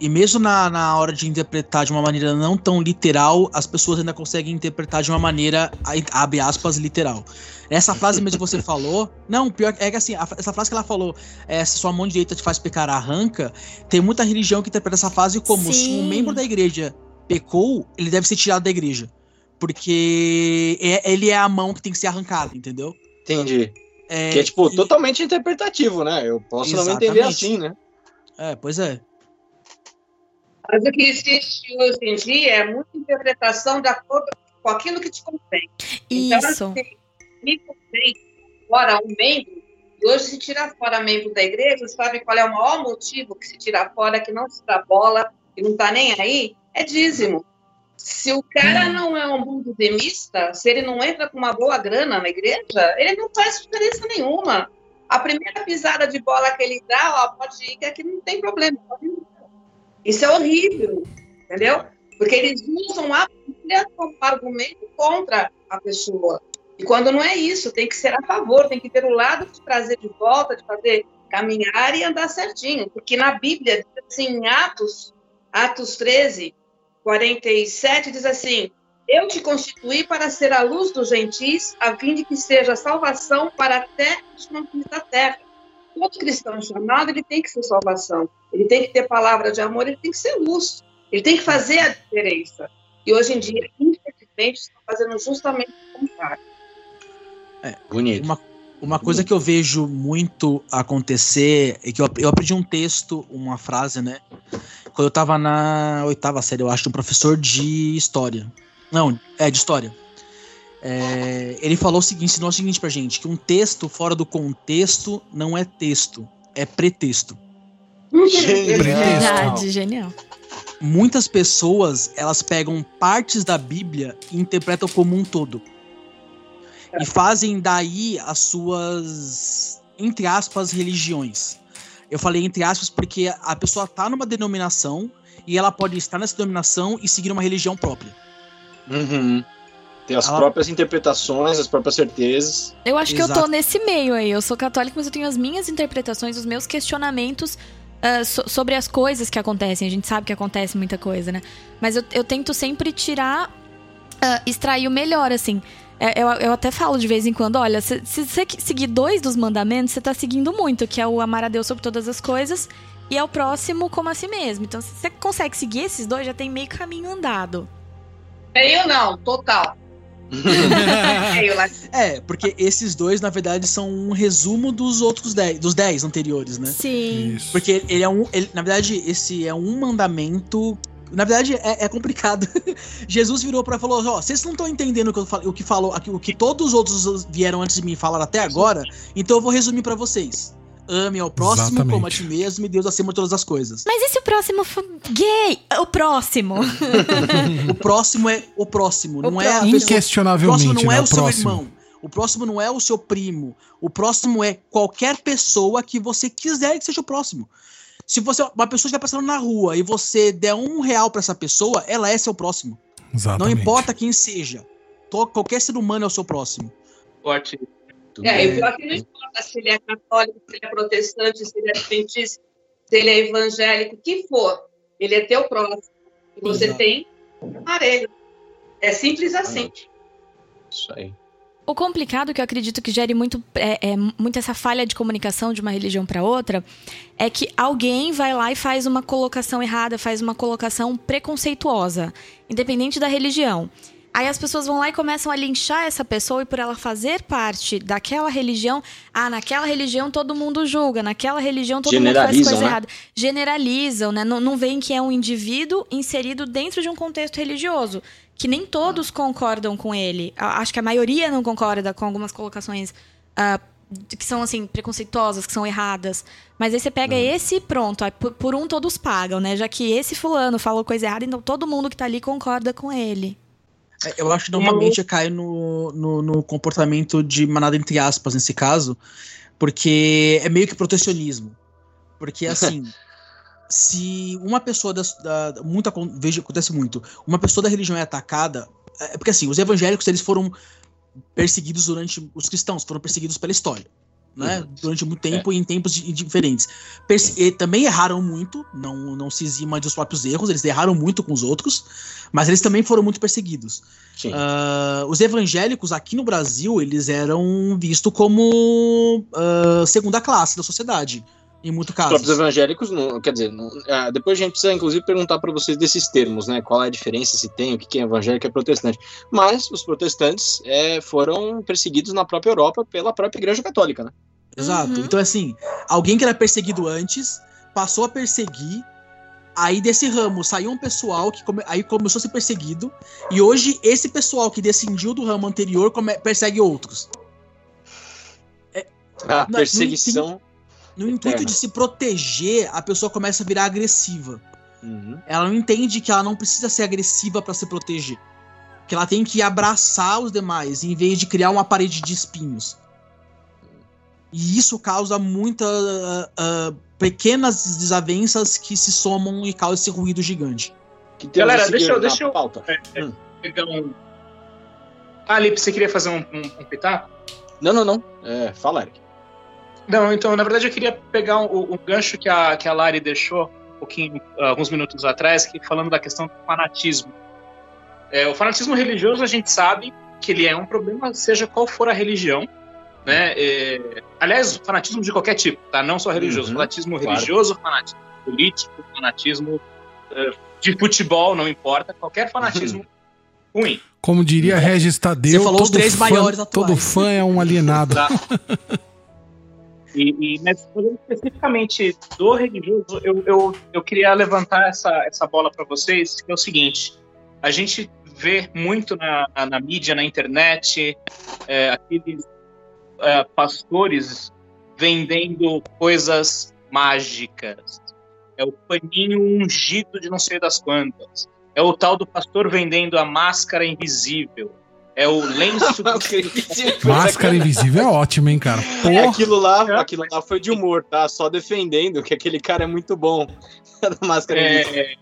E mesmo na, na hora de interpretar de uma maneira não tão literal, as pessoas ainda conseguem interpretar de uma maneira, abre aspas, literal. Essa frase mesmo que você falou. Não, pior é que assim, a, essa frase que ela falou, é, se sua mão direita te faz pecar, arranca. Tem muita religião que interpreta essa frase como Sim. se um membro da igreja pecou, ele deve ser tirado da igreja. Porque é, ele é a mão que tem que ser arrancada, entendeu? Entendi. É, que é, tipo, e... totalmente interpretativo, né? Eu posso Exatamente. não entender assim, né? É, pois é. Mas o que existe hoje em dia é muita interpretação de acordo com aquilo que te convém. Isso. Então, assim, me convém fora um membro, e hoje se tira fora membro da igreja, sabe qual é o maior motivo que se tira fora, que não se dá bola, que não está nem aí? É dízimo. Se o cara hum. não é um bom dizimista, se ele não entra com uma boa grana na igreja, ele não faz diferença nenhuma. A primeira pisada de bola que ele dá, ó, pode ir, que aqui não tem problema, pode ir isso é horrível, entendeu? Porque eles usam a Bíblia como argumento contra a pessoa. E quando não é isso, tem que ser a favor, tem que ter o lado de trazer de volta, de fazer caminhar e andar certinho. Porque na Bíblia, assim, em Atos, Atos 13, 47, diz assim: Eu te constituí para ser a luz dos gentis, a fim de que seja salvação para até os confins da terra. Todo cristão chamado, ele tem que ser salvação. Ele tem que ter palavra de amor, ele tem que ser luz. Ele tem que fazer a diferença. E hoje em dia, infelizmente, estão fazendo justamente o contrário. É, bonito. Uma, uma coisa que eu vejo muito acontecer é que eu, eu aprendi um texto, uma frase, né? Quando eu tava na oitava série, eu acho, de um professor de história. Não, é de história. É, ele falou o seguinte, ensinou o seguinte pra gente, que um texto fora do contexto não é texto, é pretexto. Genial. genial. Muitas pessoas, elas pegam partes da Bíblia e interpretam como um todo. E fazem daí as suas, entre aspas, religiões. Eu falei entre aspas porque a pessoa tá numa denominação e ela pode estar nessa denominação e seguir uma religião própria. Uhum. Tem as ela... próprias interpretações, as próprias certezas. Eu acho Exato. que eu tô nesse meio aí. Eu sou católica, mas eu tenho as minhas interpretações, os meus questionamentos uh, so sobre as coisas que acontecem. A gente sabe que acontece muita coisa, né? Mas eu, eu tento sempre tirar, uh, extrair o melhor, assim. É, eu, eu até falo de vez em quando, olha, se, se você seguir dois dos mandamentos, você tá seguindo muito, que é o amar a Deus sobre todas as coisas e é o próximo como a si mesmo. Então, se você consegue seguir esses dois, já tem meio caminho andado. Meio não, total. é, porque esses dois, na verdade, são um resumo dos outros dez, dos dez anteriores, né? Sim. Isso. Porque ele é um. Ele, na verdade, esse é um mandamento na verdade, é, é complicado. Jesus virou para falou: ó, vocês não estão entendendo o que, eu falo, o que falou, o que todos os outros vieram antes de mim falar até agora, então eu vou resumir para vocês. Ame ao próximo Exatamente. como a ti mesmo e Deus acima de todas as coisas. Mas e se o próximo for gay? O próximo. o próximo é o próximo, o não é a pessoa. Inquestionavelmente, o próximo não né? é o, o seu irmão. O próximo não é o seu primo. O próximo é qualquer pessoa que você quiser que seja o próximo. Se você uma pessoa estiver passando na rua e você der um real para essa pessoa, ela é seu próximo. Exatamente. Não importa quem seja. Qualquer ser humano é o seu próximo. Forte. É, e pior que não importa se ele é católico, se ele é protestante, se ele é adventista, se ele é evangélico, o que for. Ele é teu próximo. E você Exato. tem aparelho. É simples assim. Isso aí. O complicado que eu acredito que gere muito, é, é, muito essa falha de comunicação de uma religião para outra é que alguém vai lá e faz uma colocação errada, faz uma colocação preconceituosa, independente da religião. Aí as pessoas vão lá e começam a linchar essa pessoa e por ela fazer parte daquela religião, ah, naquela religião todo mundo julga, naquela religião todo mundo faz coisa né? errada. Generalizam, né? Não, não veem que é um indivíduo inserido dentro de um contexto religioso que nem todos concordam com ele. Acho que a maioria não concorda com algumas colocações uh, que são, assim, preconceituosas, que são erradas. Mas aí você pega uhum. esse e pronto. Por, por, um todos pagam, né? Já que esse fulano falou coisa errada, então todo mundo que tá ali concorda com ele. Eu acho que normalmente cai no, no, no comportamento de manada entre aspas, nesse caso, porque é meio que protecionismo. Porque, assim... se uma pessoa da, da muito veja acontece muito uma pessoa da religião é atacada é porque assim os evangélicos eles foram perseguidos durante os cristãos foram perseguidos pela história né? Uhum. Durante muito tempo é. e em tempos diferentes. Perse também erraram muito, não, não se exima dos próprios erros, eles erraram muito com os outros, mas eles também foram muito perseguidos. Uh, os evangélicos aqui no Brasil, eles eram vistos como uh, segunda classe da sociedade em muitos casos. Os próprios evangélicos, não, quer dizer, não, ah, depois a gente precisa inclusive perguntar para vocês desses termos, né? Qual é a diferença, se tem, o que é evangélico e é protestante. Mas os protestantes é, foram perseguidos na própria Europa pela própria Igreja Católica, né? Exato. Uhum. Então, assim, alguém que era perseguido antes passou a perseguir. Aí desse ramo saiu um pessoal que come, aí começou a ser perseguido. E hoje esse pessoal que descendiu do ramo anterior come, persegue outros. É, a perseguição no intuito de se proteger, a pessoa começa a virar agressiva. Uhum. Ela não entende que ela não precisa ser agressiva para se proteger. Que ela tem que abraçar os demais, em vez de criar uma parede de espinhos. E isso causa muitas uh, uh, pequenas desavenças que se somam e causam esse ruído gigante. Galera, deixa eu, deixa eu pauta. É, é, hum. pegar um. Ah, Lipe, você queria fazer um, um, um pitaco? Não, não, não. É, fala, Eric. Não, então, na verdade, eu queria pegar o, o gancho que a, que a Lari deixou um pouquinho, alguns minutos atrás, que falando da questão do fanatismo. É, o fanatismo religioso, a gente sabe que ele é um problema, seja qual for a religião, né? É, aliás, fanatismo de qualquer tipo, tá? Não só religioso. Uhum, fanatismo claro. religioso, fanatismo político, fanatismo é, de futebol, não importa, qualquer fanatismo ruim. Como diria Regis Tadeu, Você falou os três fã, maiores atuais. todo fã é um alienado. Tá. E, e, mas especificamente do religioso, eu, eu, eu queria levantar essa, essa bola para vocês, que é o seguinte: a gente vê muito na, na, na mídia, na internet, é, aqueles é, pastores vendendo coisas mágicas. É o paninho ungido de não sei das quantas. É o tal do pastor vendendo a máscara invisível. É o lenço. Máscara invisível é ótimo, hein, cara? É, Porra. aquilo lá, aquilo lá foi de humor, tá? Só defendendo que aquele cara é muito bom. da máscara invisível. É,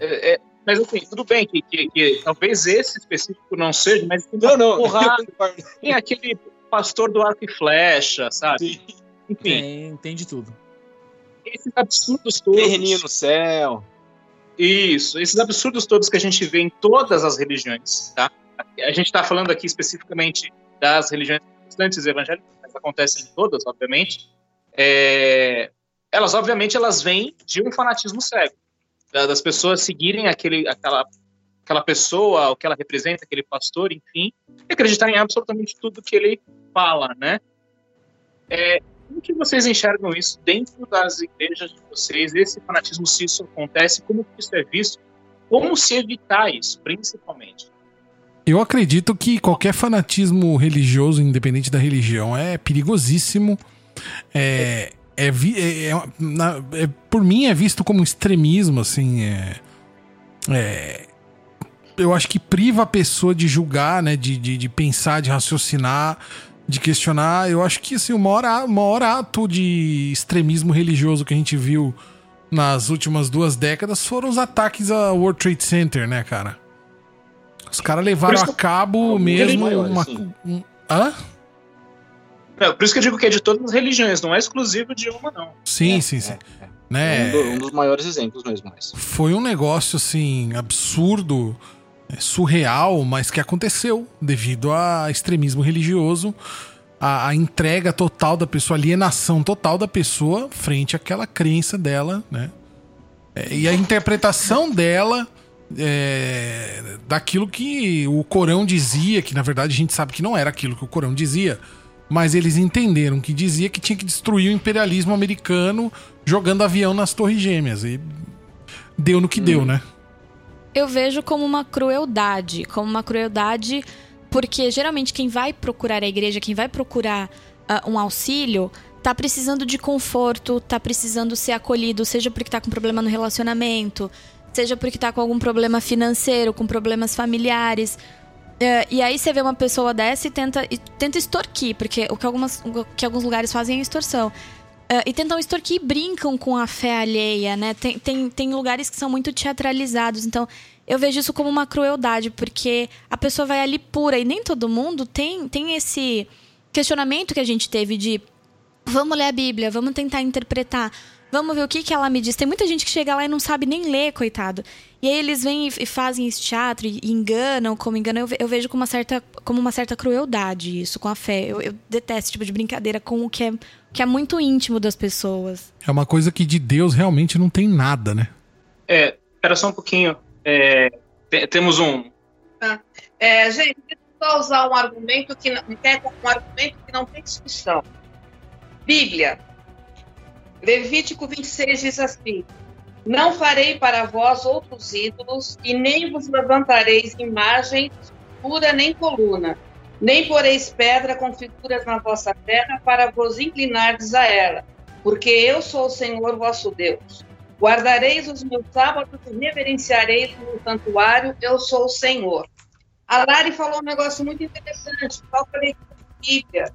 é, é, mas assim, tudo bem que, que, que talvez esse específico não seja, mas tem Não, não. tem aquele pastor do arco e flecha, sabe? Enfim, É, entende tudo. esses absurdos todos. Terreninho no céu. Isso, esses absurdos todos que a gente vê em todas as religiões, tá? A gente está falando aqui especificamente das religiões protestantes evangélicas, mas acontece em todas, obviamente. É, elas, obviamente, elas vêm de um fanatismo cego, da- das pessoas seguirem aquele, aquela, aquela pessoa, o que ela representa, aquele pastor, enfim, e acreditar em absolutamente tudo que ele fala, né? É, como que vocês enxergam isso dentro das igrejas de vocês? Esse fanatismo, se isso acontece, como que isso é visto? Como se evitar isso, principalmente? Eu acredito que qualquer fanatismo religioso, independente da religião, é perigosíssimo. É, é, é- é- é- por mim é visto como extremismo, assim. é- é, eu acho que priva a pessoa de julgar, né, de, de, de pensar, de raciocinar, de questionar. Eu acho que assim, o maior, o maior ato de extremismo religioso que a gente viu nas últimas duas décadas foram os ataques ao World Trade Center, né, cara? Os caras levaram a cabo mesmo uma. sim. um- hã? Não, por isso que eu digo que é de todas as religiões, não é exclusivo de uma, não. Sim, É, sim, sim. é, é. Né? Um, do- um dos maiores exemplos mesmo. Mas. Foi um negócio assim absurdo, é, surreal, mas que aconteceu devido a extremismo religioso, a, a entrega total da pessoa, a alienação total da pessoa frente àquela crença dela, né? É, e a interpretação dela é, daquilo que o Corão dizia, que na verdade a gente sabe que não era aquilo que o Corão dizia, mas eles entenderam que dizia que tinha que destruir o imperialismo americano jogando avião nas Torres Gêmeas. E deu no que deu, né? Eu vejo como uma crueldade, como uma crueldade, porque geralmente quem vai procurar a igreja, quem vai procurar ah, um auxílio, tá precisando de conforto, tá precisando ser acolhido, seja porque tá com problema no relacionamento, seja porque tá com algum problema financeiro, com problemas familiares. É, e aí você vê uma pessoa dessa e tenta, e tenta extorquir, porque o que, algumas, o que alguns lugares fazem é extorsão. É, e tentam extorquir e brincam com a fé alheia, né? Tem, tem, tem lugares que são muito teatralizados. Então, eu vejo isso como uma crueldade, porque a pessoa vai ali pura e nem todo mundo tem, tem esse questionamento que a gente teve de vamos ler a Bíblia, vamos tentar interpretar, vamos ver o que, que ela me diz. Tem muita gente que chega lá e não sabe nem ler, coitado. E aí eles vêm e fazem esse teatro e enganam, como enganam. Eu, ve- eu vejo como uma certa, como uma certa crueldade isso com a fé. Eu, eu detesto esse tipo de brincadeira com o que é, que é muito íntimo das pessoas. É uma coisa que de Deus realmente não tem nada, né? É, espera só um pouquinho. É, te- temos um. É, gente, só usar um argumento que não, um argumento que não tem discussão. Bíblia, Levítico 26 diz assim: Não farei para vós outros ídolos, e nem vos levantareis imagem, figura nem coluna, nem poreis pedra com figuras na vossa terra para vos inclinardes a ela, porque eu sou o Senhor vosso Deus. Guardareis os meus sábados e reverenciareis o meu santuário, eu sou o Senhor. A Lari falou um negócio muito interessante, falta de Bíblia,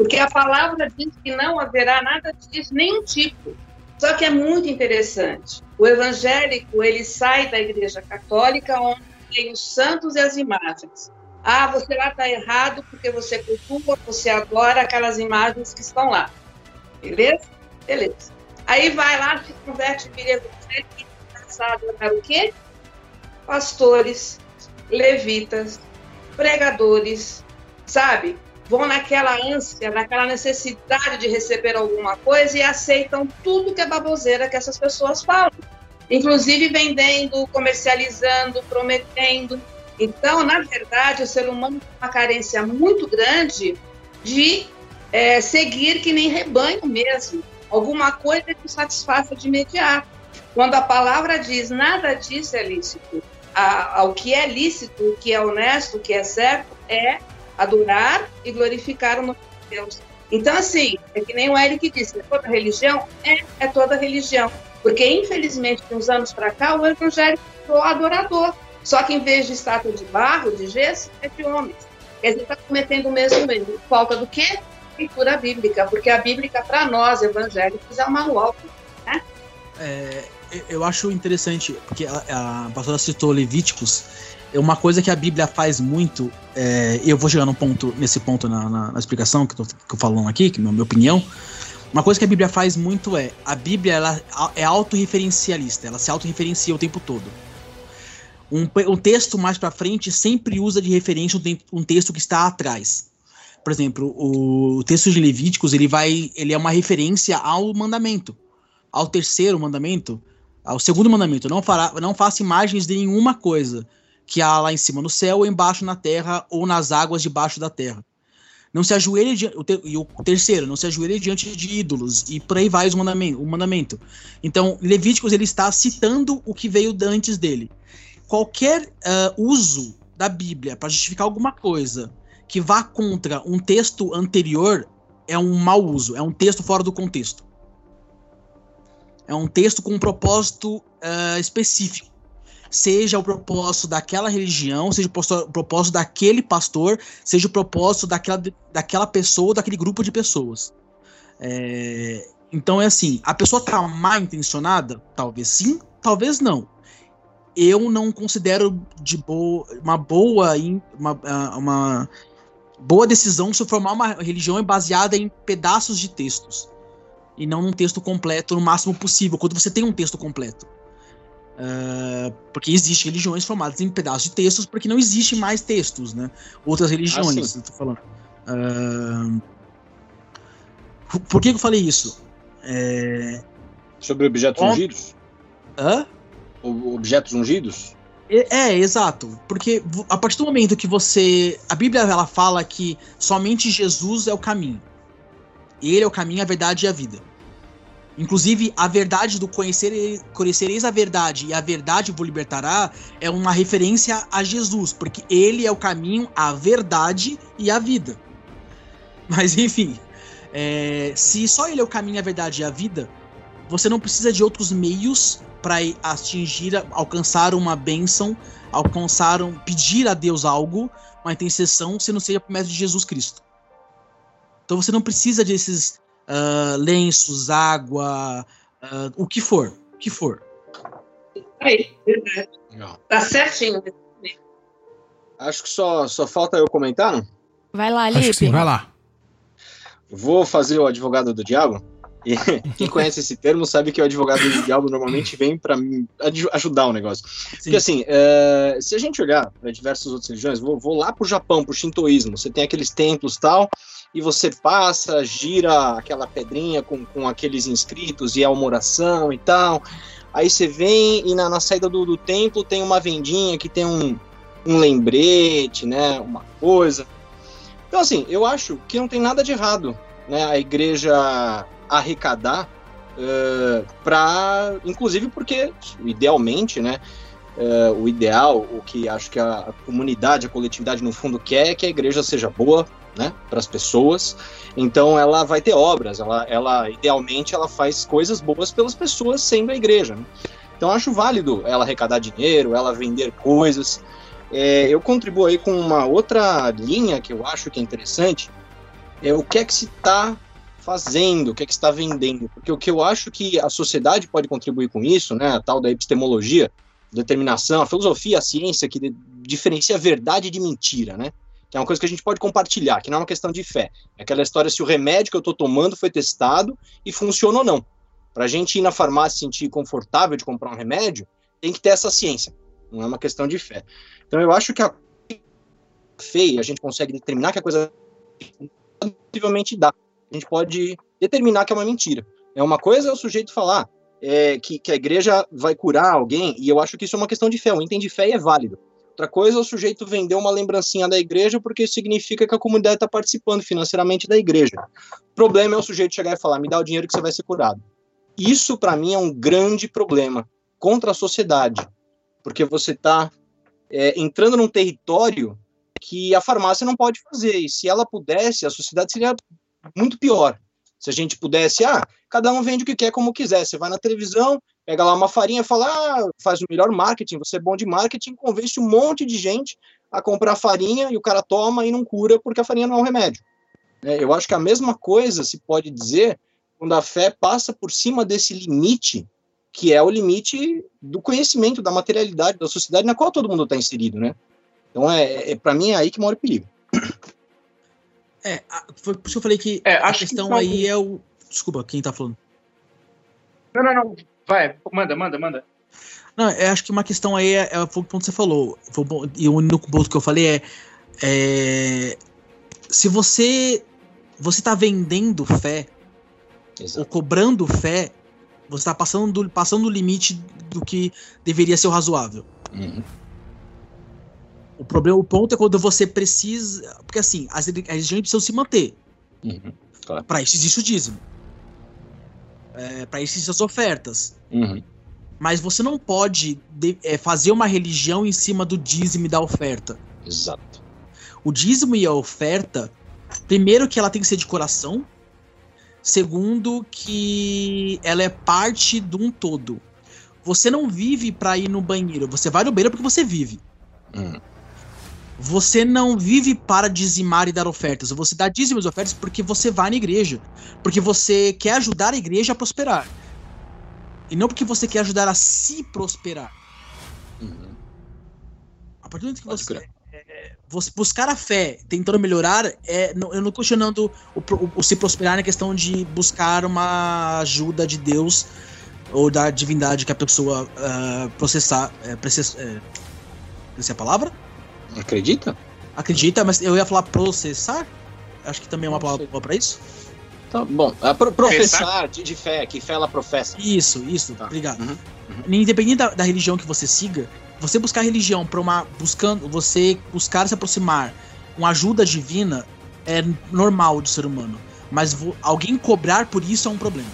porque a palavra diz que não haverá nada disso, nenhum tipo. Só que é muito interessante. O evangélico, ele sai da igreja católica, onde tem os santos e as imagens. Ah, você lá está errado porque você cultua, você adora aquelas imagens que estão lá. Beleza? Beleza. Aí vai lá, se converte, vira evangélico, e passado para o quê? Pastores, levitas, pregadores, sabe? Vão naquela ânsia, naquela necessidade de receber alguma coisa e aceitam tudo que é baboseira que essas pessoas falam. inclusive vendendo, comercializando, prometendo. Então, na verdade, o ser humano tem uma carência muito grande de é, seguir que nem rebanho mesmo, alguma coisa que satisfaça de imediato. Quando a palavra diz nada disso é lícito, ao que é lícito, o que é honesto, o que é certo, é adorar e glorificar o nome de Deus. Então, assim, é que nem o Eric disse, é toda religião? É, é toda religião. Porque, infelizmente, de uns anos para cá, o evangélico ficou adorador. Só que, em vez de estátua de barro, de gesso, é de homens. Quer dizer, está cometendo o mesmo erro. Falta do quê? Leitura bíblica. Porque a Bíblia, para nós, evangélicos, é um manual. Né? É, eu acho interessante, porque a, a pastora citou Levíticos, uma coisa que a Bíblia faz muito, é, eu vou chegar no ponto, nesse ponto na, na, na explicação que, tô, que eu falando aqui, que é a minha opinião. Uma coisa que a Bíblia faz muito é, a Bíblia ela é autorreferencialista, ela se autorreferencia o tempo todo. Um, um texto mais para frente sempre usa de referência um, um, texto que está atrás. Por exemplo, o texto de Levíticos ele vai, ele é uma referência ao mandamento, ao terceiro mandamento, ao segundo mandamento. Não fará, não faça imagens de nenhuma coisa que há lá em cima no céu, ou embaixo na terra, ou nas águas debaixo da terra. Não se ajoelhe e o terceiro, não se ajoelhe diante de ídolos e por aí vai o mandamento, o mandamento. Então, Levíticos ele está citando o que veio antes dele. Qualquer uh, uso da Bíblia para justificar alguma coisa que vá contra um texto anterior é um mau uso, é um texto fora do contexto. É um texto com um propósito uh, específico seja o propósito daquela religião, seja o propósito daquele pastor, seja o propósito daquela, daquela pessoa, daquele grupo de pessoas. É, então é assim, a pessoa tá mal intencionada? Talvez sim, talvez não. Eu não considero de boa, uma boa uma, ah, uma boa decisão se formar uma religião baseada em pedaços de textos e não num texto completo no máximo possível, quando você tem um texto completo. Uh, porque existem religiões formadas em pedaços de textos, porque não existe mais textos, né? Outras religiões, ah, eu tô falando. Uh, por que, eu falei isso? É... Sobre objetos ungidos? Hã? Objetos ungidos? É, é, exato. Porque a partir do momento que você. A Bíblia ela fala que somente Jesus é o caminho. Ele é o caminho, a verdade e a vida. Inclusive, a verdade do conhecer, conhecereis a verdade e a verdade vos libertará é uma referência a Jesus, porque ele é o caminho, a verdade e a vida. Mas enfim, é, se só ele é o caminho, a verdade e a vida, você não precisa de outros meios para atingir, alcançar uma bênção, alcançar um, pedir a Deus algo, uma intercessão, se não seja por meio de Jesus Cristo. Então você não precisa desses uh, lenços, água, uh, o que for, o que for. Aí, Tá certinho. Acho que só, só falta eu comentar, não? Vai lá, Lipe. Sim, vai lá. Vou fazer o advogado do diabo. E quem conhece esse termo sabe que o advogado do diabo normalmente vem para ajudar o negócio. Sim. Porque assim, é, se a gente olhar para diversas outras religiões, vou, vou lá pro Japão, pro shintoísmo, você tem aqueles templos tal, e você passa, gira aquela pedrinha com, com aqueles inscritos e é uma oração e tal. Aí você vem e na, na saída do, do templo tem uma vendinha que tem um, um lembrete, né? Uma coisa. Então, assim, eu acho que não tem nada de errado, né? A igreja arrecadar uh, para, inclusive porque, idealmente, né? Uh, o ideal, o que acho que a, a comunidade, a coletividade no fundo quer é que a igreja seja boa, né, para as pessoas. Então ela vai ter obras, ela, ela idealmente ela faz coisas boas pelas pessoas sendo a igreja. Né? Então acho válido ela arrecadar dinheiro, ela vender coisas. É, eu contribuo aí com uma outra linha que eu acho que é interessante, é o que é que se está fazendo, o que é que está vendendo. Porque o que eu acho que a sociedade pode contribuir com isso, né, a tal da epistemologia, determinação, a filosofia, a ciência que diferencia verdade de mentira, né? que é uma coisa que a gente pode compartilhar, que não é uma questão de fé. É aquela história se o remédio que eu estou tomando foi testado e funciona ou não. Para a gente ir na farmácia e sentir confortável de comprar um remédio, tem que ter essa ciência. Não é uma questão de fé. Então eu acho que a fé, a gente consegue determinar que a coisa possivelmente dá. A gente pode determinar que é uma mentira. É uma coisa é o sujeito falar, é, que, que a igreja vai curar alguém, e eu acho que isso é uma questão de fé, um item de fé é válido. Outra coisa é o sujeito vender uma lembrancinha da igreja porque isso significa que a comunidade está participando financeiramente da igreja. O problema é o sujeito chegar e falar: me dá o dinheiro que você vai ser curado. Isso, para mim, é um grande problema contra a sociedade, porque você está é, entrando num território que a farmácia não pode fazer, e se ela pudesse, a sociedade seria muito pior. Se a gente pudesse, ah, cada um vende o que quer como quiser. Você vai na televisão, pega lá uma farinha, fala, ah, faz o melhor marketing, você é bom de marketing, convence um monte de gente a comprar farinha e o cara toma e não cura porque a farinha não é um remédio. É, eu acho que a mesma coisa se pode dizer quando a fé passa por cima desse limite, que é o limite do conhecimento, da materialidade, da sociedade na qual todo mundo está inserido, né? Então, é, é para mim, é aí que mora o perigo. É, foi por isso que eu falei que é, a questão que aí é o. Desculpa, quem tá falando? Não, não, não. Vai, manda, manda, manda. Não, eu acho que uma questão aí é, é foi o ponto que você falou. E o único ponto que eu falei é, é. se você. Você tá vendendo fé, Exato. ou cobrando fé, você tá passando do, passando o limite do que deveria ser o razoável. Uhum. O problema, o ponto é quando você precisa. Porque assim, as, as religiões precisam se manter. Uhum, claro. Para isso existe o dízimo. É, para isso existem as ofertas. Uhum. Mas você não pode de, é, fazer uma religião em cima do dízimo e da oferta. Exato. O dízimo e a oferta, primeiro que ela tem que ser de coração. Segundo que ela é parte de um todo. Você não vive para ir no banheiro. Você vai no banheiro porque você vive. Uhum. Você não vive para dizimar e dar ofertas. Você dá dízimos e ofertas porque você vai na igreja. Porque você quer ajudar a igreja a prosperar. E não porque você quer ajudar a se prosperar. Uhum. A partir do momento que você, é, é, você, buscar a fé tentando melhorar, é, não, eu não questionando o, o, o, se prosperar na questão de buscar uma ajuda de Deus ou da divindade que a pessoa uh, processar. É, process, é, essa é a palavra? Acredita? Acredita, mas eu ia falar processar? Acho que também é uma palavra boa pra isso. Tá bom. É pro, professar de, de, fé, que fé ela professa. Isso, isso. Tá. Obrigado. Uhum, uhum. Independente da, da, religião que você siga, você buscar religião para uma buscando, você buscar se aproximar, uma ajuda divina é normal de ser humano, mas vo, alguém cobrar por isso é um problema.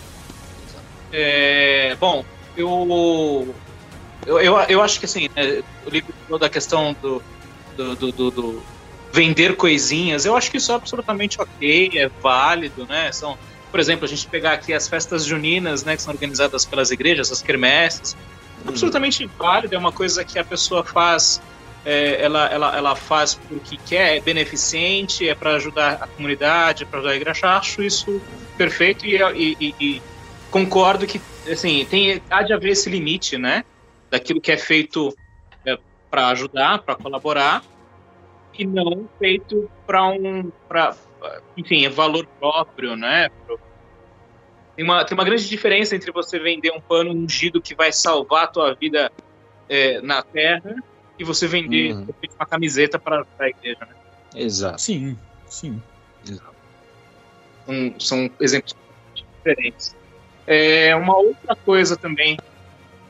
É, bom, eu eu, eu, eu acho que assim, né, o livro da questão do do, do, do, do, vender coisinhas, eu acho que isso é absolutamente ok, é válido, né? São, por exemplo, a gente pegar aqui as festas juninas, né, que são organizadas pelas igrejas, as quermesses, uhum. absolutamente válido, é uma coisa que a pessoa faz, é, ela, ela, ela faz porque quer, é beneficente, é para ajudar a comunidade, é para ajudar a igreja, acho isso perfeito e, e, e, concordo que, assim, tem, há de haver esse limite, né, daquilo que é feito para ajudar, para colaborar, e não feito para um, para, enfim, é valor próprio, né? Tem uma, tem uma grande diferença entre você vender um pano ungido que vai salvar a tua vida é, na terra e você vender uhum. uma camiseta para a igreja, né? Exato. Sim, sim. Exato. São, são exemplos diferentes. É, uma outra coisa também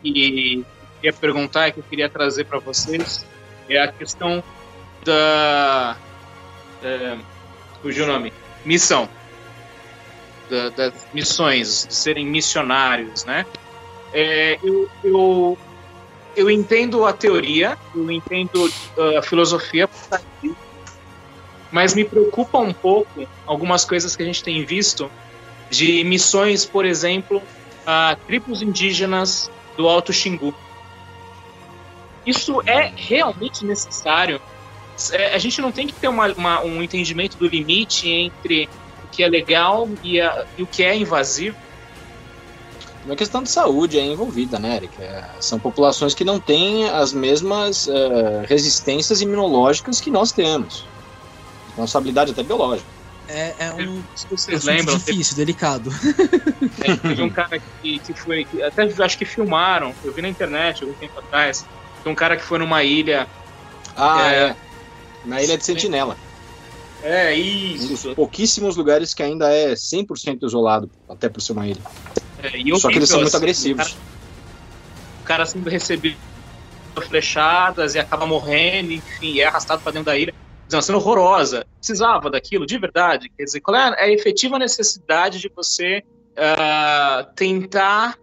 que queria perguntar, que eu queria trazer para vocês, é a questão da. É, cujo nome? Missão. Da, das missões, de serem missionários, né? É, eu, eu, eu entendo a teoria, eu entendo a filosofia, mas me preocupa um pouco algumas coisas que a gente tem visto de missões, por exemplo, a tribos indígenas do Alto Xingu. Isso é realmente necessário? É, a gente não tem que ter uma, uma, um entendimento do limite entre o que é legal e, a, e o que é invasivo? Uma questão de saúde é envolvida, né, Eric? É, são populações que não têm as mesmas uh, resistências imunológicas que nós temos. Responsabilidade até biológica. É, é um Vocês lembram, difícil, teve... delicado. É, teve um cara que, que foi. Que até acho que filmaram, eu vi na internet algum tempo atrás tem um cara que foi numa ilha. Ah, é. é. Na ilha de Sentinela. É, isso. Um pouquíssimos lugares que ainda é 100% isolado, até por ser uma ilha. É, Só que eles são muito assim, agressivos. O cara, o cara sendo recebido flechadas e acaba morrendo, enfim, é arrastado para dentro da ilha. É uma cena horrorosa. Precisava daquilo, de verdade. Quer dizer, qual é a efetiva necessidade de você uh, tentar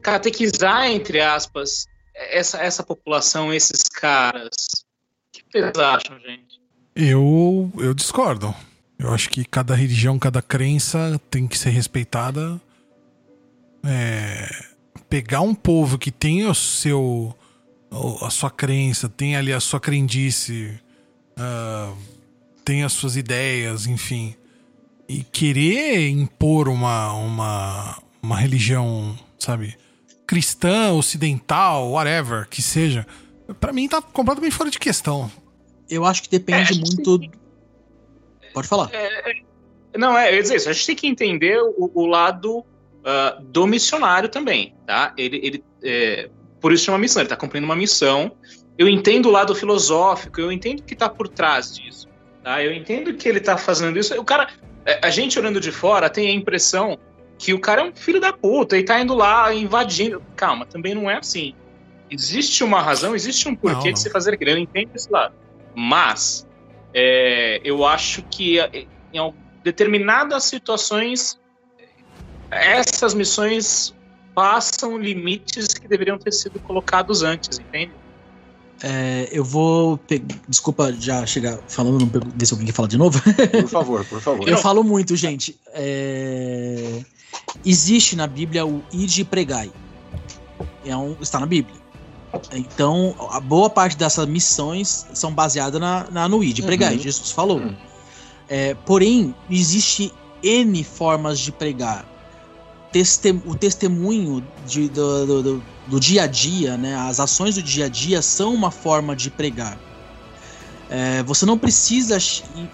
catequizar, entre aspas, essa, essa população, esses caras? O que vocês acham, gente? Eu, eu discordo. Eu acho que cada religião, cada crença tem que ser respeitada. É, pegar um povo que tem o seu a sua crença, tem ali a sua crendice, uh, tem as suas ideias, enfim. E querer impor uma, uma, uma religião, sabe, cristã, ocidental, whatever, que seja, para mim tá completamente fora de questão. Eu acho que depende é, muito. Que... Pode falar. É, é, não, é, eu ia dizer isso. A gente tem que entender o, o lado uh, do missionário também, tá? Ele, ele é, por isso chama missão, ele está cumprindo uma missão. Eu entendo o lado filosófico, eu entendo o que está por trás disso. Tá? Eu entendo que ele está fazendo isso. O cara, é, a gente olhando de fora tem a impressão que o cara é um filho da puta e está indo lá invadindo. Calma, também não é assim. Existe uma razão, existe um porquê não, não. de se fazer aquilo. Eu entendo esse lado. Mas é, eu acho que é, em determinadas situações essas missões passam limites que deveriam ter sido colocados antes, entende? É, eu vou. Pe... Desculpa já chegar falando, não ver se alguém quer falar de novo. Por favor, por favor. Eu falo muito, gente. É... Existe na Bíblia o id e pregai. É um... Está na Bíblia. Então, a boa parte dessas missões são baseadas na, na no id, pregai, uhum. Jesus falou. Uhum. É, porém, existe N formas de pregar o testemunho de, do, do, do, dia a dia, né? As ações do dia a dia são uma forma de pregar. É, você não precisa.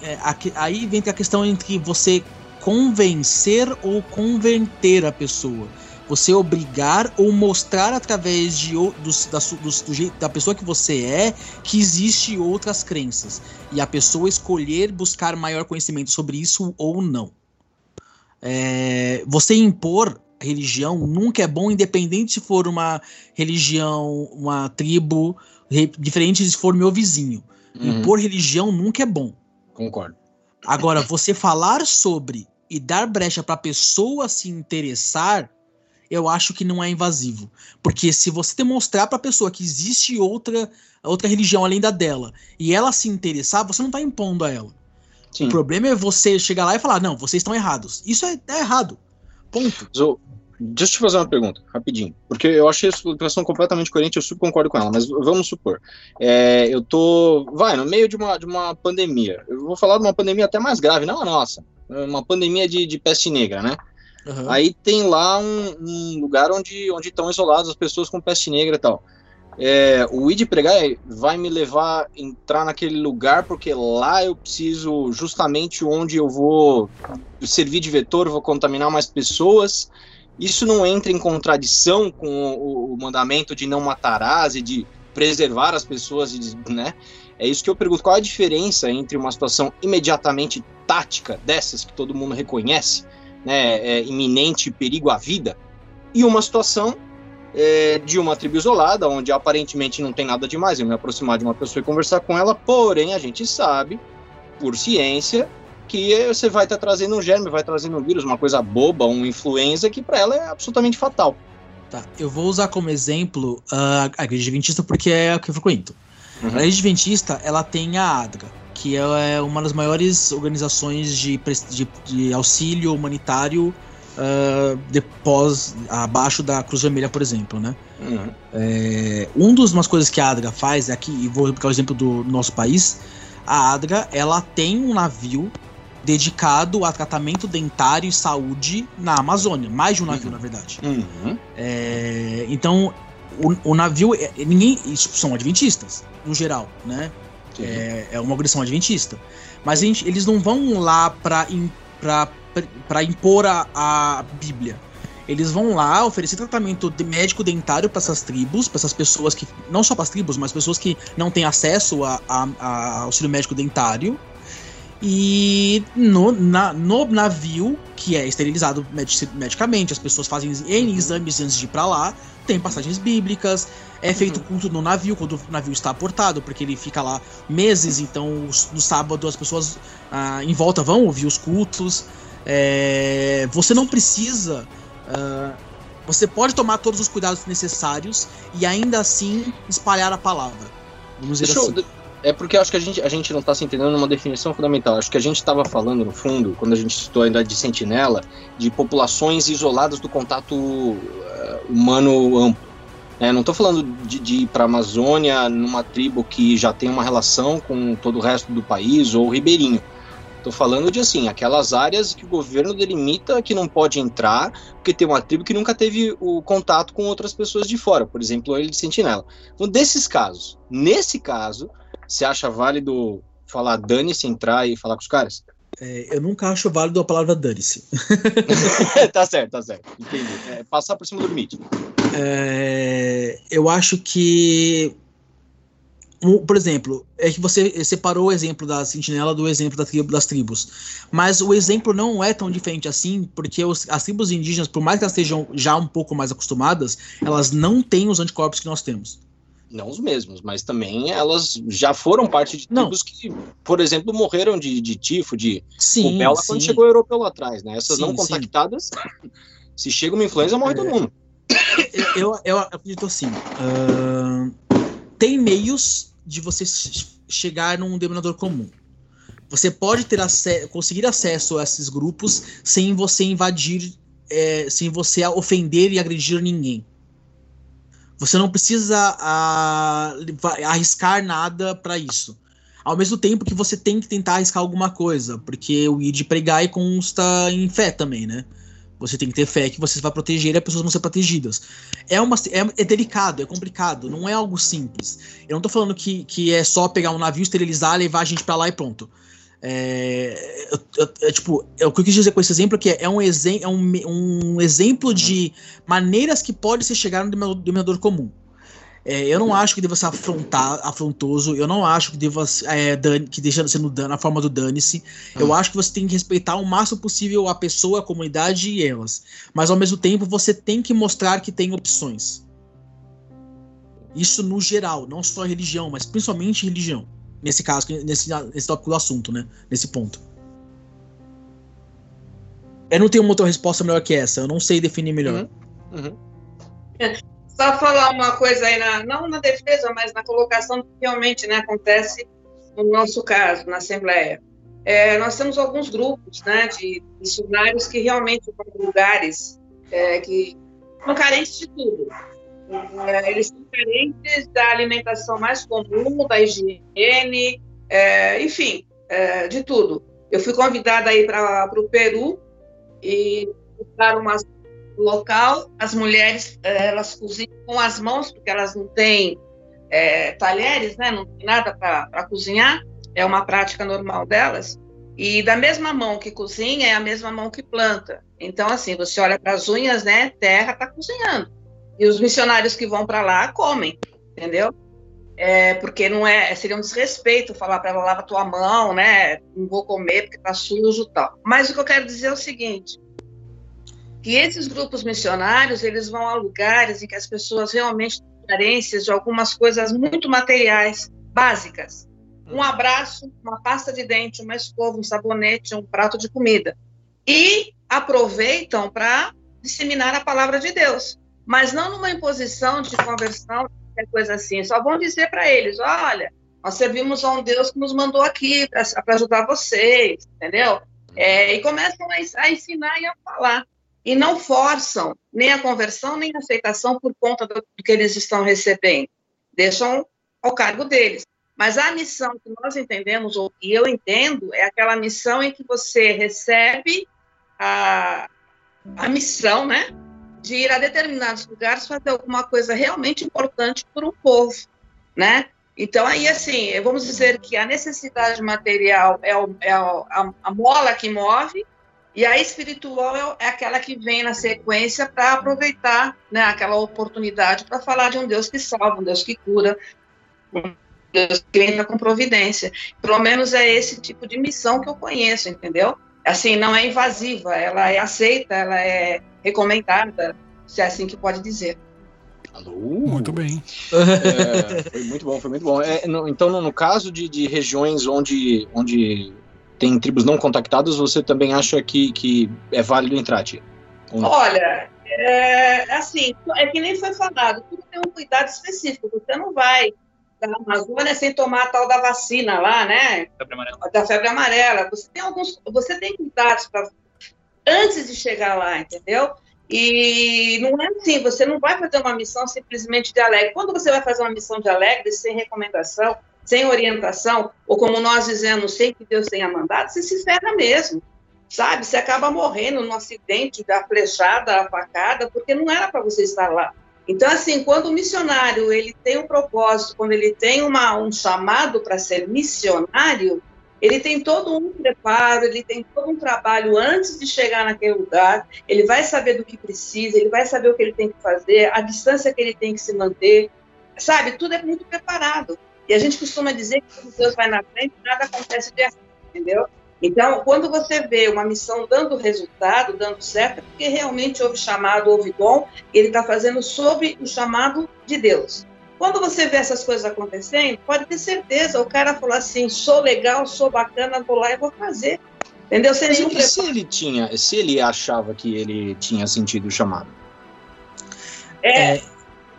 É, aí vem a questão entre você convencer ou converter a pessoa. Você obrigar ou mostrar através de, dos, da, dos, do jeito, da pessoa que você é que existe outras crenças. E a pessoa escolher buscar maior conhecimento sobre isso ou não. É, você impor religião nunca é bom, independente se for uma religião, uma tribo, diferente se for meu vizinho. Uhum. Impor religião nunca é bom. Concordo. Agora, você falar sobre e dar brecha para a pessoa se interessar, eu acho que não é invasivo. Porque se você demonstrar para a pessoa que existe outra, outra religião além da dela e ela se interessar, você não está impondo a ela. Sim. O problema é você chegar lá e falar, não, vocês estão errados. Isso é, é errado. Ponto. Zo, deixa eu te fazer uma pergunta, rapidinho. Porque eu achei a explicação completamente coerente, eu super concordo com ela, mas vamos supor. É, eu tô, vai, no meio de uma, de uma pandemia. Eu vou falar de uma pandemia até mais grave, não a nossa. Uma pandemia de, de peste negra, né? Uhum. Aí tem lá um, um, lugar onde, onde estão isoladas as pessoas com peste negra e tal é, o id pregar vai me levar a entrar naquele lugar porque lá eu preciso justamente onde eu vou servir de vetor, vou contaminar mais pessoas. Isso não entra em contradição com o, o mandamento de não matarás e de preservar as pessoas, né? É isso que eu pergunto. Qual a diferença entre uma situação imediatamente tática dessas que todo mundo reconhece, né, é, iminente perigo à vida, e uma situação é, de uma tribo isolada, onde aparentemente não tem nada demais eu me aproximar de uma pessoa e conversar com ela, porém a gente sabe, por ciência, que você vai estar tá trazendo um germe, vai trazendo um vírus, uma coisa boba, uma influenza, que para ela é absolutamente fatal. Tá, eu vou usar como exemplo uh, a Igreja Adventista porque é o que eu frequento. Uhum. A Igreja Adventista, ela tem a ADRA, que é uma das maiores organizações de, de, de auxílio humanitário uh, depois, abaixo da Cruz Vermelha, por exemplo, né? Uhum. É, um dos umas coisas que a ADRA faz aqui, e vou pegar o exemplo do nosso país, a ADRA ela tem um navio dedicado a tratamento dentário e saúde na Amazônia, mais de um navio, uhum. na verdade. Uhum. É, então, o, o, navio, é, ninguém, são adventistas, no geral, né? É, é, uma agressão adventista. Mas gente, eles não vão lá para para impor a, a Bíblia. Eles vão lá oferecer tratamento de médico dentário para essas tribos, para essas pessoas que. Não só para as tribos, mas pessoas que não têm acesso a, a, a auxílio médico dentário. E no, na, no navio, que é esterilizado medicamente, as pessoas fazem N exames antes de ir pra lá, tem passagens bíblicas, é feito uhum. culto no navio, quando o navio está aportado, porque ele fica lá meses, então no sábado as pessoas ah, em volta vão ouvir os cultos. É, você não precisa. Uh, você pode tomar todos os cuidados necessários e ainda assim espalhar a palavra. Vamos dizer Deixa assim. Eu, é porque acho que a gente, a gente não está se entendendo numa definição fundamental. Acho que a gente estava falando, no fundo, quando a gente citou ainda de sentinela, de populações isoladas do contato uh, humano amplo. É, não estou falando de, de ir para a Amazônia numa tribo que já tem uma relação com todo o resto do país ou ribeirinho. Estou falando de assim, aquelas áreas que o governo delimita que não pode entrar, porque tem uma tribo que nunca teve o contato com outras pessoas de fora, por exemplo, ele de sentinela. Então, desses casos, nesse caso, você acha válido falar dane-se, entrar e falar com os caras? É, eu nunca acho válido a palavra dane-se. tá certo, tá certo. Entendi. É, passar por cima do limite. É, eu acho que. Por exemplo, é que você separou o exemplo da sentinela do exemplo da tribo, das tribos. Mas o exemplo não é tão diferente assim, porque os, as tribos indígenas, por mais que elas estejam já um pouco mais acostumadas, elas não têm os anticorpos que nós temos não os mesmos, mas também elas já foram parte de tribos não. que, por exemplo, morreram de, de tifo, de sim, rubéola sim. quando chegou o europeu lá atrás, né? Essas sim, não contactadas, se chega uma influenza, morre é, todo mundo. Eu, eu, acredito assim, uh, tem meios de você chegar num denominador comum. Você pode ter conseguir acesso a esses grupos sem você invadir, é, sem você ofender e agredir ninguém. Você não precisa a, arriscar nada para isso. Ao mesmo tempo que você tem que tentar arriscar alguma coisa, porque o ir de pregar consta em fé também, né? Você tem que ter fé que você vai proteger e as pessoas vão ser protegidas. É, uma, é, é, delicado, é complicado, não é algo simples. Eu não tô falando que, que é só pegar um navio, esterilizar, levar a gente para lá e pronto. É, é, tipo, é, o que eu quis dizer com esse exemplo é que é um, é um, um exemplo de maneiras que pode se chegar no denominador comum. É, eu não acho que deva ser afrontar, afrontoso, eu não acho que deva é, dan, que deixa sendo dan, na forma do dane-se. Eu hum. acho que você tem que respeitar o máximo possível a pessoa, a comunidade e elas. Mas ao mesmo tempo você tem que mostrar que tem opções. Isso no geral, não só religião, mas principalmente religião nesse caso, nesse, nesse tópico do assunto, né? Nesse ponto. Eu não tenho uma outra resposta melhor que essa, eu não sei definir melhor. Uhum. Uhum. Só falar uma coisa aí, na, não na defesa, mas na colocação que realmente né, acontece no nosso caso, na Assembleia. É, nós temos alguns grupos né, de missionários que realmente vão em lugares é, que são carentes de tudo. É, eles são carentes da alimentação mais comum, da higiene, é, enfim, é, de tudo. Eu fui convidada aí para o Peru e para uma local, as mulheres é, elas cozinham com as mãos porque elas não têm é, talheres, né? Não tem nada para cozinhar. É uma prática normal delas. E da mesma mão que cozinha é a mesma mão que planta. Então assim, você olha para as unhas, né? Terra está cozinhando. E os missionários que vão para lá comem, entendeu? É, porque não é seria um desrespeito falar para ela lava tua mão, né? Não vou comer porque tá sujo, tal. Mas o que eu quero dizer é o seguinte: que esses grupos missionários eles vão a lugares em que as pessoas realmente têm carências de algumas coisas muito materiais, básicas. Um abraço, uma pasta de dente, uma escova, um sabonete, um prato de comida. E aproveitam para disseminar a palavra de Deus mas não numa imposição de conversão, qualquer coisa assim. Só vão dizer para eles: olha, nós servimos a um Deus que nos mandou aqui para ajudar vocês, entendeu? É, e começam a, ensinar e a falar. E não forçam nem a conversão, nem a aceitação por conta do, do que eles estão recebendo. Deixam ao cargo deles. Mas a missão que nós entendemos, ou que eu entendo, é aquela missão em que você recebe a, a missão, né? De ir a determinados lugares fazer alguma coisa realmente importante para o povo, né? Então, aí, assim, vamos dizer que a necessidade material é, o, é a, a, mola que move, e a espiritual é, é aquela que vem na sequência para aproveitar né, aquela oportunidade para falar de um Deus que salva, um Deus que cura, Deus entra com providência. Pelo menos é esse tipo de missão que eu conheço, entendeu? Assim, não é invasiva, ela é aceita, ela é recomendada, se é assim que pode dizer. Alô? Muito bem. É, foi muito bom, foi muito bom. É, no, então, no, no, caso de, de regiões onde, onde tem tribos não contactadas, você também acha que, que é válido entrar, tia? Olha, é, assim, é que nem foi falado, tudo tem um cuidado específico. Você não vai da Amazônia sem tomar a tal da vacina lá, né? Febre da febre amarela. Você tem alguns, você tem cuidados para antes de chegar lá, entendeu? E não é assim, você não vai fazer uma missão simplesmente de alegre. Quando você vai fazer uma missão de alegre, sem recomendação, sem orientação, ou como nós dizemos, sem que Deus tenha mandado, você se ferra mesmo, sabe? Você acaba morrendo num acidente da flechada, a facada, porque não era para você estar lá. Então, assim, quando o missionário ele tem um propósito, quando ele tem uma, um chamado para ser missionário, ele tem todo um preparo, ele tem todo um trabalho antes de chegar naquele lugar, ele vai saber do que precisa, ele vai saber o que ele tem que fazer, a distância que ele tem que se manter, sabe? Tudo é muito preparado. E a gente costuma dizer que quando Deus vai na frente, nada acontece de errado, entendeu? Então, quando você vê uma missão dando resultado, dando certo, é porque realmente houve chamado, houve dom, ele está fazendo sob o chamado de Deus. Quando você vê essas coisas acontecendo, pode ter certeza, o cara falou assim, sou legal, sou bacana, vou lá e vou fazer. Entendeu? Sem nenhum se ele tinha, se ele achava que ele tinha sentido o chamado? É, é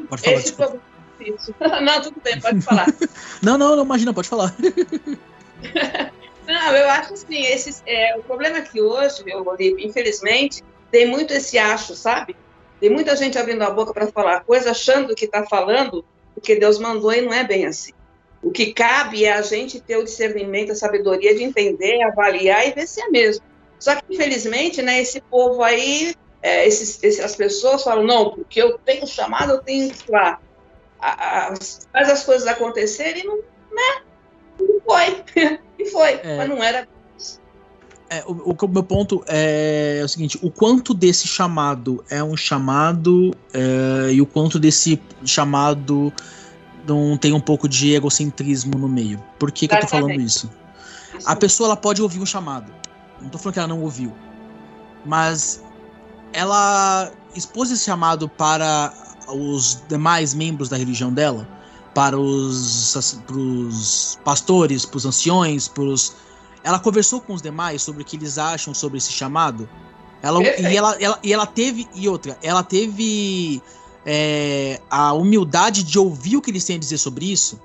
pode falar, esse Não, tudo bem, pode falar. não, não, não, imagina, pode falar. Não, eu acho assim, esses, é, o problema é que hoje, meu Olívio, infelizmente, tem muito esse acho, sabe? Tem muita gente abrindo a boca para falar coisa, achando que está falando porque Deus mandou e não é bem assim. O que cabe é a gente ter o discernimento, a sabedoria de entender, avaliar e ver se é mesmo. Só que, infelizmente, né, esse povo aí, é, esses, esses, as pessoas falam, não, porque eu tenho chamado, eu tenho que lá. faz as coisas acontecerem e não, né? Não foi. e foi. É. Mas não era. É, o, o, meu ponto é, é, o seguinte: o quanto desse chamado é um chamado é, e o quanto desse chamado não tem um pouco de egocentrismo no meio. Por que, que eu tô falando isso? A pessoa ela pode ouvir um chamado. Não tô falando que ela não ouviu. Mas ela expôs esse chamado para os demais membros da religião dela para os, pros pastores, para os anciões, pros... ela conversou com os demais sobre o que eles acham sobre esse chamado. Ela, e, ela, ela, e ela teve, e outra, ela teve é, a humildade de ouvir o que eles têm a dizer sobre isso,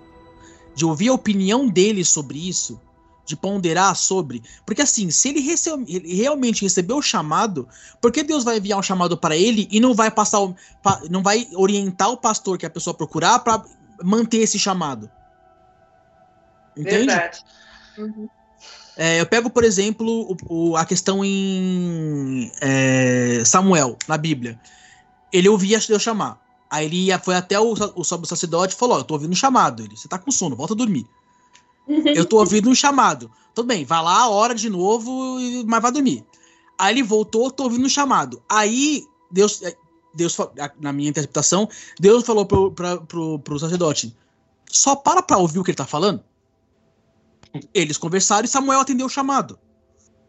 de ouvir a opinião deles sobre isso, de ponderar sobre. Porque assim, se ele, rece ele realmente recebeu o chamado, por que Deus vai enviar um chamado para ele e não vai passar o, não vai orientar o pastor que a pessoa procurar para manter esse chamado. Entende? Verdade. Uhum. É, eu pego, por exemplo, o, o, a questão em é, Samuel, na Bíblia. Ele ouvia Deus chamar. Aí ele ia, foi até o, o, o sacerdote e falou: oh, Eu tô ouvindo um chamado. Ele, você tá com sono, volta a dormir. eu tô ouvindo um chamado. Tudo bem, vai lá, a hora de novo, mas vai dormir. Aí ele voltou, tô ouvindo um chamado. Aí Deus, Deus, na minha interpretação, Deus falou pro, pra, pro, pro sacerdote: só para pra ouvir o que ele tá falando. Eles conversaram e Samuel atendeu o chamado.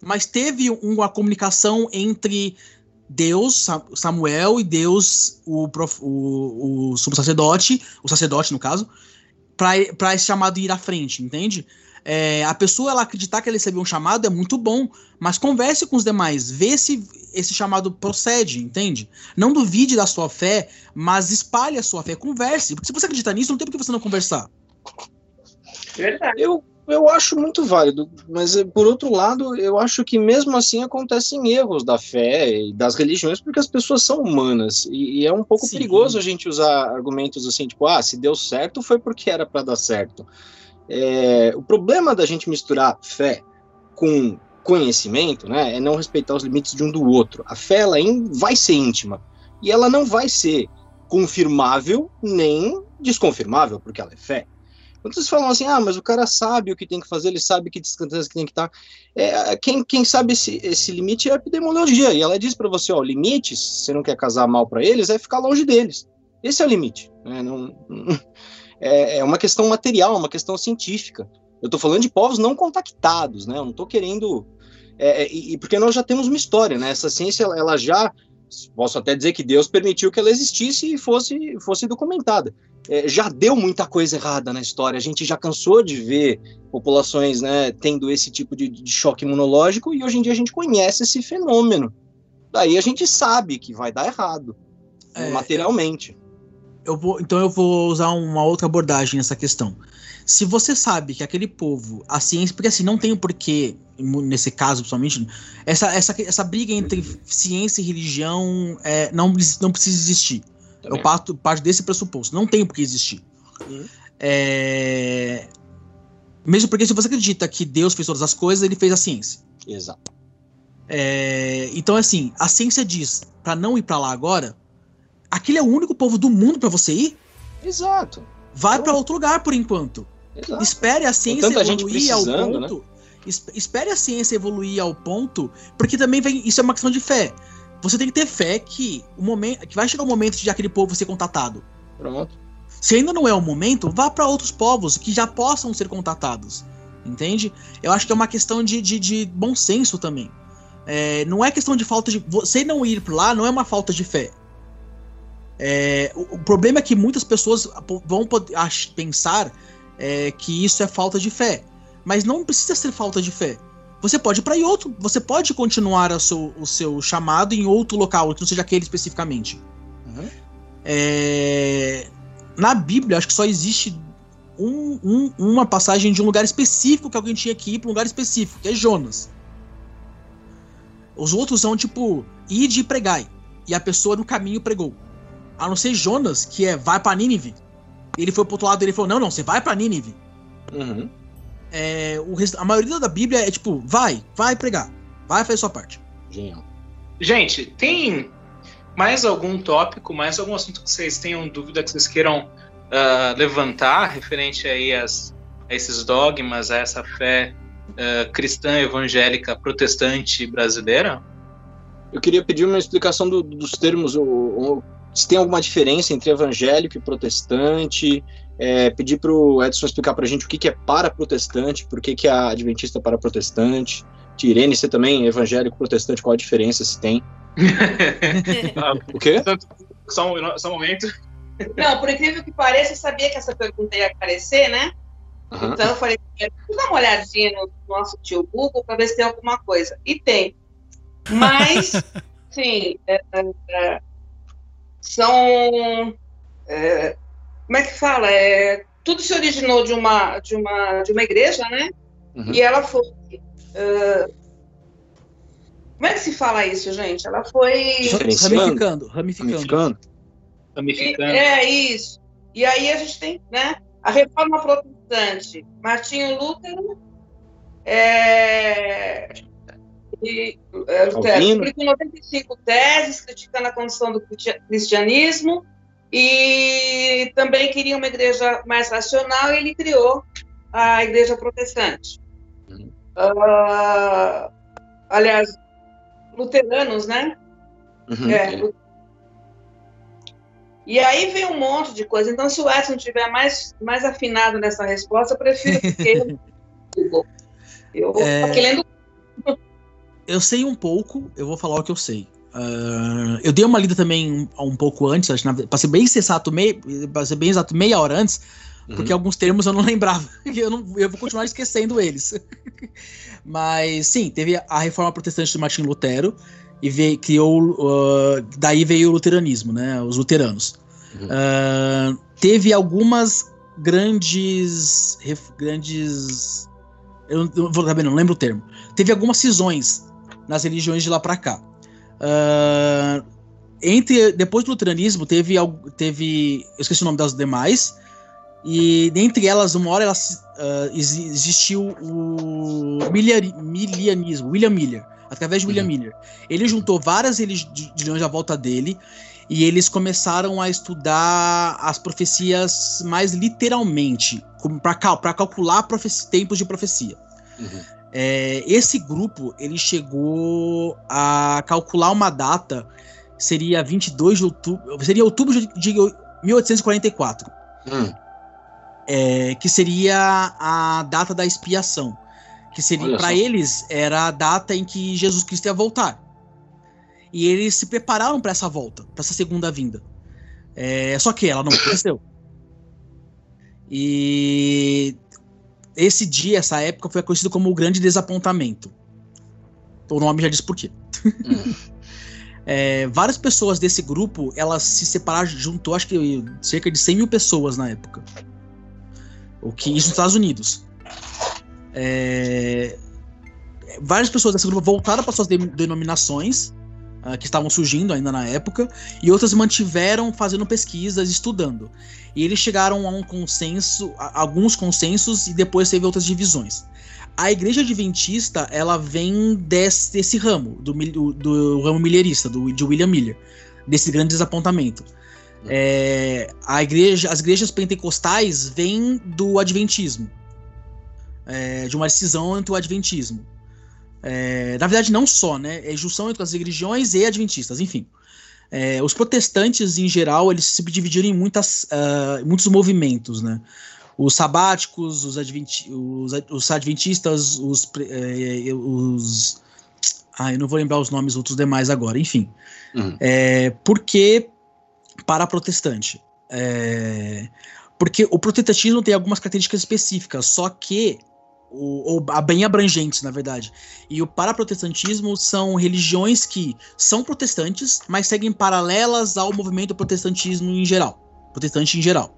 Mas teve uma comunicação entre Deus, Samuel e Deus, o, o, o sacerdote, o sacerdote no caso, para esse chamado ir à frente, entende? É, a pessoa ela acreditar que ela recebeu um chamado é muito bom, mas converse com os demais, vê se esse chamado procede, entende? Não duvide da sua fé, mas espalhe a sua fé, converse, porque se você acreditar nisso, não tem por que você não conversar. Verdade. Eu, eu acho muito válido, mas eh, por outro lado, eu acho que mesmo assim acontecem erros da fé e das religiões, porque as pessoas são humanas, e, e é um pouco Sim. perigoso a gente usar argumentos assim, tipo, ah, se deu certo foi porque era para dar certo. É, o problema da gente misturar fé com conhecimento, né, é não respeitar os limites de um do outro. A fé ela vai ser íntima e ela não vai ser confirmável nem desconfirmável, porque ela é fé. Quando vocês falam assim, ah, mas o cara sabe o que tem que fazer, ele sabe que distância que tem que estar. É, quem, quem sabe esse, esse limite é a epidemiologia. E ela diz para você, ó, o limite, se você não quer casar mal para eles, é ficar longe deles. Esse é o limite. Né? Não, não, é, é uma questão material, uma questão científica. Eu estou falando de povos não contactados, né? Eu não estou querendo. É, é, e, porque nós já temos uma história, né? Essa ciência, ela já. Posso até dizer que Deus permitiu que ela existisse e fosse, fosse documentada. É, já deu muita coisa errada na história. A gente já cansou de ver populações né, tendo esse tipo de, de choque imunológico e hoje em dia a gente conhece esse fenômeno. Daí a gente sabe que vai dar errado, é, materialmente. Eu, eu vou, então eu vou usar uma outra abordagem nessa questão. Se você sabe que aquele povo, a ciência, porque assim, não tem porquê, nesse caso principalmente, essa, essa, essa briga entre ciência e religião é, não, não precisa existir. Eu parto, parto desse pressuposto. Não tem por que existir. Uhum. É... Mesmo porque se você acredita que Deus fez todas as coisas, ele fez a ciência. Exato. É... Então, assim, a ciência diz para não ir para lá agora, aquele é o único povo do mundo para você ir? Exato. Vai para outro lugar por enquanto. Exato. Espere a ciência evoluir ao né? ponto. Né? Espere a ciência evoluir ao ponto, porque também vem, isso é uma questão de fé. Você tem que ter fé que o momento, que vai chegar o momento de aquele povo ser contatado. Pronto. Se ainda não é o momento, vá para outros povos que já possam ser contatados. Entende? Eu acho que é uma questão de, de, de bom senso também. É, não é questão de falta de. Você não ir lá não é uma falta de fé. É, o, o, problema é que muitas pessoas vão pensar é, que isso é falta de fé. Mas não precisa ser falta de fé. Você pode ir para outro, você pode continuar o seu, o seu chamado em outro local, que não seja aquele especificamente. Uhum. É, na Bíblia, acho que só existe um, um, uma passagem de um lugar específico que alguém tinha que ir para um lugar específico, que é Jonas. Os outros são tipo, ide e pregai. E a pessoa no caminho pregou. A não ser Jonas, que é vai para Nínive. Ele foi pro outro lado e ele falou: Não, não, você vai para Nínive. Uhum. É, o rest... A maioria da Bíblia é tipo: vai, vai pregar, vai fazer sua parte. Genial. Gente, tem mais algum tópico, mais algum assunto que vocês tenham dúvida que vocês queiram uh, levantar referente aí as, a esses dogmas, a essa fé uh, cristã evangélica protestante brasileira? Eu queria pedir uma explicação do, dos termos, o, o, se tem alguma diferença entre evangélico e protestante. É, pedir para o Edson explicar para a gente o que, que é para protestante, por que, que é a adventista para protestante. Tirene, você também é evangélico protestante, qual a diferença se tem? o quê? Só um, só um momento. Não, por incrível que pareça, eu sabia que essa pergunta ia aparecer, né? Uhum. Então eu falei, vou dar uma olhadinha no nosso tio Google para ver se tem alguma coisa. E tem. Mas, sim, é, é, é são é, como é que fala? É, tudo se originou de uma de uma de uma igreja, né? Uhum. E ela foi uh, como é que se fala isso, gente? Ela foi ramificando, ramificando, ramificando. é isso. E aí a gente tem, né? A reforma protestante, Martinho Lutero, é, e, é, publicou 95 teses criticando a condição do cristianismo e também queria uma igreja mais racional e ele criou a igreja protestante. Uhum. Uh, aliás, luteranos, né? Uhum. É, e aí vem um monte de coisa. Então, se o Edson estiver mais, mais afinado nessa resposta, eu prefiro que eu, eu é... aqui lendo eu sei um pouco, eu vou falar o que eu sei. Uh, eu dei uma lida também um, um pouco antes, acho, pra ser bem sensato, mei, pra ser bem exato, meia hora antes, uhum. porque alguns termos eu não lembrava. Eu, não, eu vou continuar esquecendo eles. Mas sim, teve a reforma protestante de Martin Lutero e veio, criou. Uh, daí veio o luteranismo, né? Os luteranos. Uhum. Uh, teve algumas grandes. Ref, grandes. Eu, eu vou também não lembro o termo. Teve algumas cisões nas religiões de lá para cá. Uh, entre depois do luteranismo teve teve eu esqueci o nome das demais e dentre elas uma hora elas, uh, existiu o milianismo William Miller através de William uhum. Miller ele juntou várias religiões à volta dele e eles começaram a estudar as profecias mais literalmente para calcular tempos de profecia uhum. É, esse grupo ele chegou a calcular uma data, seria 22 de outubro, seria outubro de, 1844. Hum. é, que seria a data da expiação, que seria para eles era a data em que Jesus Cristo ia voltar. E eles se prepararam para essa volta, para essa segunda vinda. É, só que ela não aconteceu. E esse dia, essa época, foi conhecido como o Grande Desapontamento. O nome já diz por quê. Hum. é, várias pessoas desse grupo, elas se separaram, juntou acho que cerca de 100 mil pessoas na época. O que isso nos Estados Unidos. É, várias pessoas desse grupo voltaram para suas denominações uh, que estavam surgindo ainda na época, e outras mantiveram fazendo pesquisas, estudando. E eles chegaram a um consenso, a alguns consensos, e depois teve outras divisões. A igreja adventista, ela vem desse, desse ramo, do, do ramo milherista, do, de William Miller, desse grande desapontamento. É, a igreja, as igrejas pentecostais vêm do adventismo, é, de uma decisão entre o adventismo. É, na verdade, não só, né? É junção entre as religiões e adventistas, enfim. É, os protestantes, em geral, eles se dividiram em muitas, uh, muitos movimentos, né? Os sabáticos, os, adventi os, os adventistas, os, é, os. Ah, eu não vou lembrar os nomes outros demais agora, enfim. Uhum. É, porque para protestante? É, porque o protestantismo tem algumas características específicas, só que ou, ou bem abrangentes, na verdade. E o paraprotestantismo são religiões que são protestantes, mas seguem paralelas ao movimento protestantismo em geral. Protestante em geral.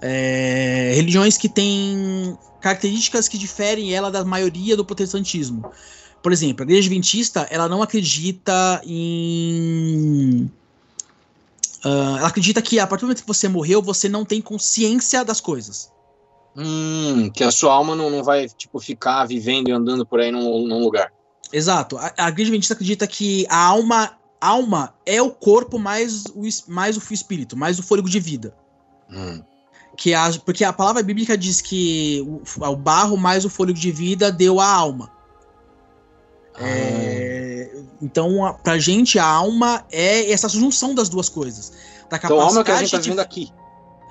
É, religiões que têm características que diferem ela da maioria do protestantismo. Por exemplo, a igreja adventista, ela não acredita em... Uh, ela acredita que a partir do momento que você morreu, você não tem consciência das coisas. Hum, que a sua alma não, não vai, tipo, ficar vivendo e andando por aí num, num lugar. Exato. A, a Igreja Adventista acredita que a alma, alma é o corpo mais o, mais o espírito, mais o fôlego de vida. Hum. Que a, porque a palavra bíblica diz que o, o barro mais o fôlego de vida deu a alma. Ah. É, então, a, pra gente, a alma é essa junção das duas coisas. Da capacidade então, a alma que a gente tá vendo aqui.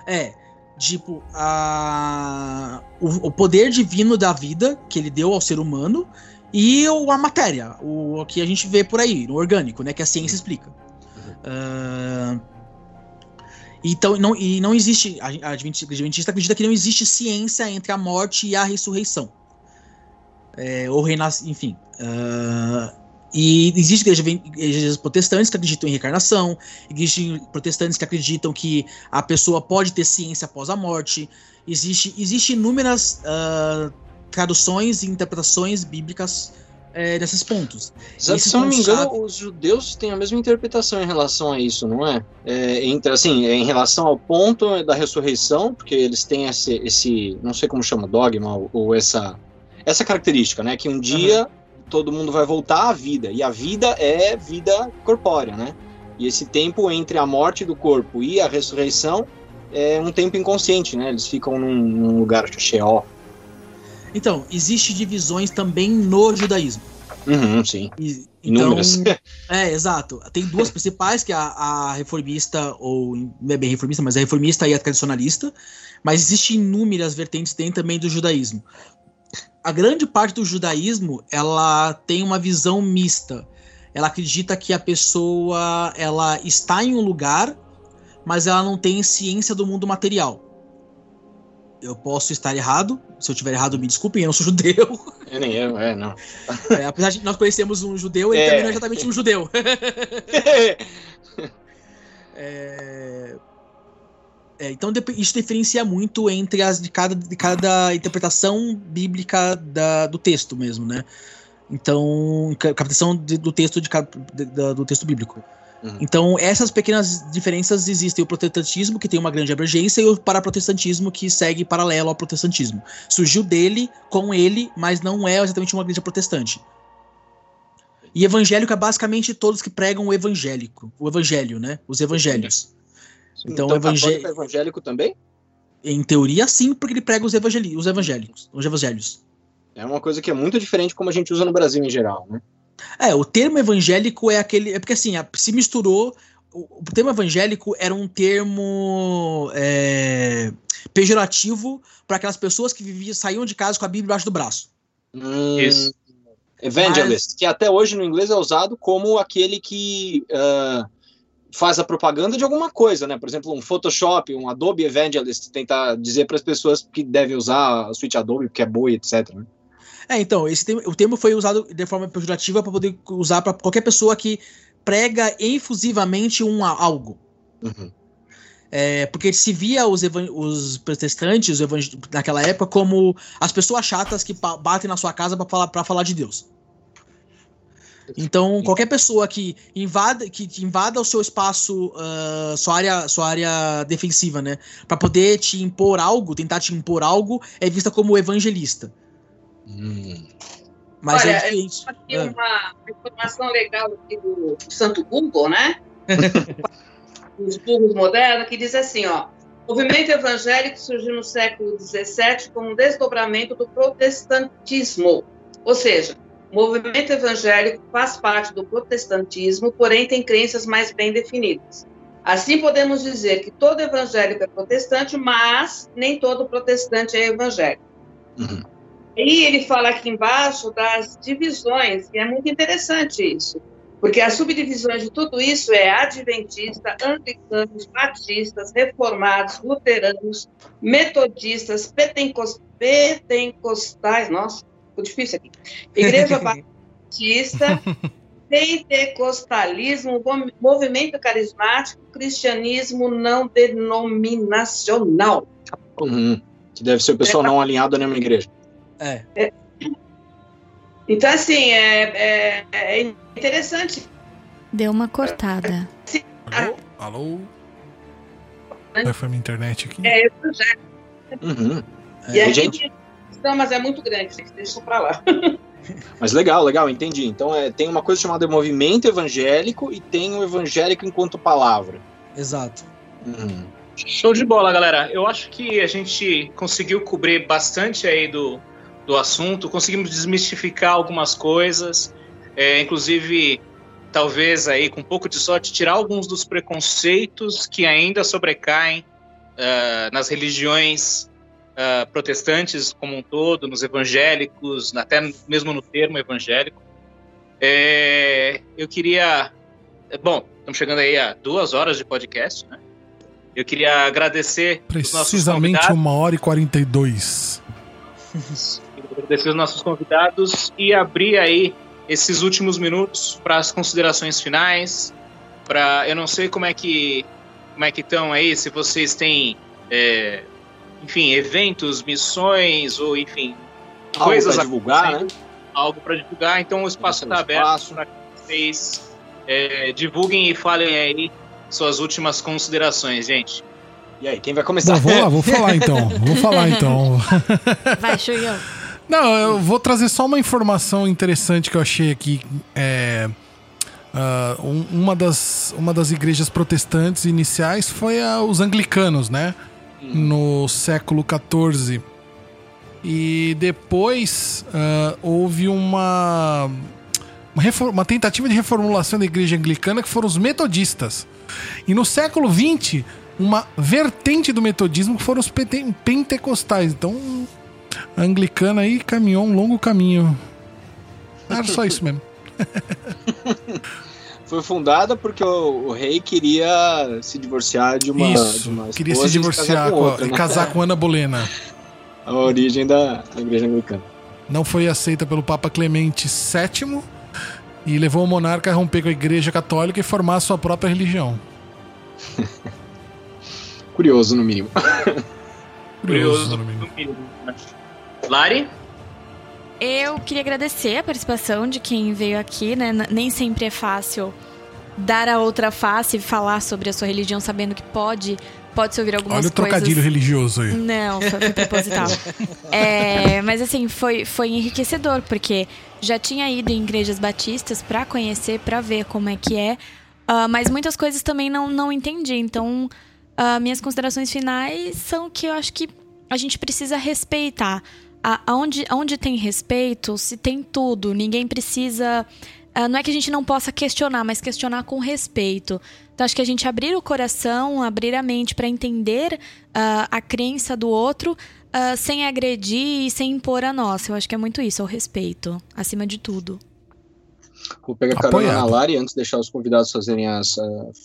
É, tipo, a, o, o, poder divino da vida que ele deu ao ser humano e o, a matéria, o, que a gente vê por aí, no orgânico, né, que a ciência explica. Uh, então, não, e não existe, a, a Adventista acredita que não existe ciência entre a morte e a ressurreição. É, ou renascimento, enfim. Uh, e existem igrejas protestantes que acreditam em reencarnação, existem protestantes que acreditam que a pessoa pode ter ciência após a morte. Existe, existe inúmeras uh, traduções e interpretações bíblicas é, nesses pontos. Exato, se eu não me engano, os judeus têm a mesma interpretação em relação a isso, não é? é entre, assim, é em relação ao ponto da ressurreição, porque eles têm esse, esse não sei como chama, dogma, ou, ou essa, essa característica, né? Que um dia uhum todo mundo vai voltar à vida. E a vida é vida corpórea, né? E esse tempo entre a morte do corpo e a ressurreição é um tempo inconsciente, né? Eles ficam num, num lugar Sheol. Então, existe divisões também no judaísmo. Uhum, sim. E, então, é, exato. Tem duas principais, que é a, a, reformista, ou não é bem reformista, mas a reformista e a tradicionalista. Mas existem inúmeras vertentes dentro também do judaísmo a grande parte do judaísmo ela tem uma visão mista. Ela acredita que a pessoa ela está em um lugar, mas ela não tem ciência do mundo material. Eu posso estar errado. Se eu estiver errado, me desculpem, eu não sou judeu. Eu nem eu, é, não. É, apesar de nós conhecemos um judeu, ele é. também não é exatamente um judeu. é, é, então isso diferencia muito entre as de cada, de cada interpretação bíblica da, do texto mesmo, né? Então, captação de, do texto de, de, do texto bíblico. Uhum. Então, essas pequenas diferenças existem. O protestantismo, que tem uma grande abrangência, e o paraprotestantismo, que segue paralelo ao protestantismo. Surgiu dele, com ele, mas não é exatamente uma igreja protestante. E evangélico é basicamente todos que pregam o evangélico, o evangelho, né? Os evangelhos. Então, então evangé... é evangélico também? Em teoria, sim, porque ele prega os, evangeli... os evangélicos, os evangelhos. É uma coisa que é muito diferente como a gente usa no Brasil em geral, né? É, o termo evangélico é aquele. É porque assim, se misturou o termo evangélico era um termo é, pejorativo para aquelas pessoas que viviam, saíam de casa com a Bíblia embaixo do braço. Hum, Isso. Evangelist, Mas... que até hoje no inglês é usado como aquele que uh, faz a propaganda de alguma coisa, né? Por exemplo, um Photoshop, um Adobe Evangelist, tentar dizer para as pessoas que devem usar a suite Adobe porque é boa e etc. Né? É, então, esse termo, o termo foi usado de forma pejorativa para poder usar para qualquer pessoa que prega efusivamente um algo. Uhum. É, porque se via os, os protestantes os naquela época como as pessoas chatas que batem na sua casa para falar, falar de Deus. Então, qualquer pessoa que invada, que invada o seu espaço, uh, sua, área, sua área defensiva, né? Para poder te impor algo, tentar te impor algo, é vista como evangelista. Hum. Mas Olha, é diferente. Aqui ah. uma informação legal aqui do, do Santo Google, né? Os burros modernos, que diz assim, ó. O movimento evangélico surgiu no século XVII como um desdobramento do protestantismo. Ou seja, o movimento evangélico faz parte do protestantismo, porém tem crenças mais bem definidas. Assim, podemos dizer que todo evangélico é protestante, mas nem todo protestante é evangélico. Uhum. E ele fala aqui embaixo das divisões, e é muito interessante isso, porque as subdivisões de tudo isso é adventista, anglicanos, batistas, reformados, luteranos, metodistas, pentecostais, nossa, ficou difícil aqui. Igreja Batista, pentecostalismo, movimento carismático, cristianismo não denominacional. Uhum. Que deve ser o pessoal é, não alinhado a nenhuma igreja. É. é. Então, assim, é, é, é, interessante. Deu uma cortada. Alô? Alô? Foi minha internet aqui? É, eu já. Uhum. E a gente não, mas é muito grande, deixa isso pra lá. Mas legal, legal, entendi. Então é, tem uma coisa chamada movimento evangélico e tem o evangélico enquanto palavra. Exato. Uhum. Show de bola, galera. Eu acho que a gente conseguiu cobrir bastante aí do, do assunto, conseguimos desmistificar algumas coisas, é, inclusive talvez aí com um pouco de sorte tirar alguns dos preconceitos que ainda sobrecaem uh, nas religiões uh, protestantes como um todo, nos evangélicos, até mesmo no termo evangélico. É, eu queria. Bom, estamos chegando aí a duas horas de podcast, né? Eu queria agradecer. Precisamente uma hora e quarenta e dois. agradecer os nossos convidados e abrir aí esses últimos minutos para as considerações finais. Para eu não sei como é que como é que estão aí, se vocês têm é, enfim, eventos, missões, ou enfim, algo coisas para divulgar, né? Algo para divulgar. Então o espaço está aberto para que vocês é, divulguem e falem aí suas últimas considerações, gente. E aí, quem vai começar? Bom, vou lá, vou falar então. Vou falar então. Vai, Chuyão. Não, eu vou trazer só uma informação interessante que eu achei aqui. É, uh, um, uma, das, uma das igrejas protestantes iniciais foi a, os anglicanos, né? No século XIV. E depois uh, houve uma, uma, uma, tentativa de reformulação da igreja anglicana que foram os metodistas. E no século XX, uma vertente do metodismo foram os pentecostais. Então, a anglicana aí caminhou um longo caminho. Era só isso mesmo. foi fundada porque o, o, rei queria se divorciar de uma. Isso, de uma queria se divorciar com, outra, e né? casar com Ana Bolena. A origem da, da igreja anglicana. Não foi aceita pelo Papa Clemente VII e levou o monarca a romper com a igreja católica e formar a sua própria religião. Curioso, no mínimo. Curioso, no mínimo. Lari? Eu queria agradecer a participação de quem veio aqui, né? Nem sempre é fácil dar a outra face e falar sobre a sua religião sabendo que pode pode se ouvir algumas coisas. Olha o trocadilho religioso aí. Não, foi, foi proposital. é, mas assim, foi, foi enriquecedor, porque já tinha ido em igrejas batistas para conhecer, para ver como é que é, uh, mas muitas coisas também não, não entendi. Então, uh, minhas considerações finais são que eu acho que a gente precisa respeitar aonde, aonde tem respeito, se tem tudo, ninguém precisa uh, não é que a gente não possa questionar, mas questionar com respeito. Então, acho que a gente abrir o coração, abrir a mente para entender uh, a crença do outro, uh, sem agredir e sem impor a nossa. Eu acho que é muito isso, é o respeito, acima de tudo. Vou pegar a carona na Lari, antes de deixar os convidados fazerem a,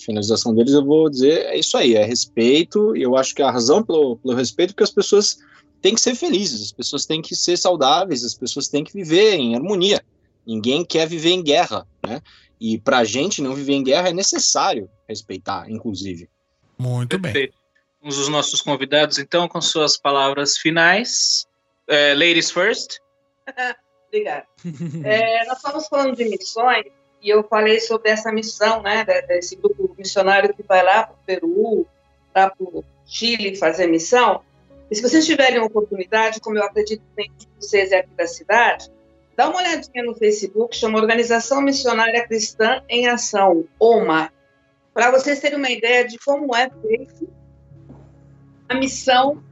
finalização deles, eu vou dizer, é isso aí, é respeito, e eu acho que a razão pelo, pelo respeito é que as pessoas têm que ser felizes, as pessoas têm que ser saudáveis, as pessoas têm que viver em harmonia. Ninguém quer viver em guerra, né? E para a gente não viver em guerra é necessário respeitar, inclusive. Muito Perfeito. bem. Vamos os nossos convidados, então, com suas palavras finais. Uh, ladies first. Obrigada. É, nós estamos falando de missões e eu falei sobre essa missão, né, desse grupo missionário que vai lá para o Peru, para o Chile fazer missão. E se vocês tiverem oportunidade, como eu acredito que tem de vocês é aqui da cidade, dá uma olhadinha no Facebook, chama Organização Missionária Cristã em Ação, OMA, para vocês terem uma ideia de como é feita a missão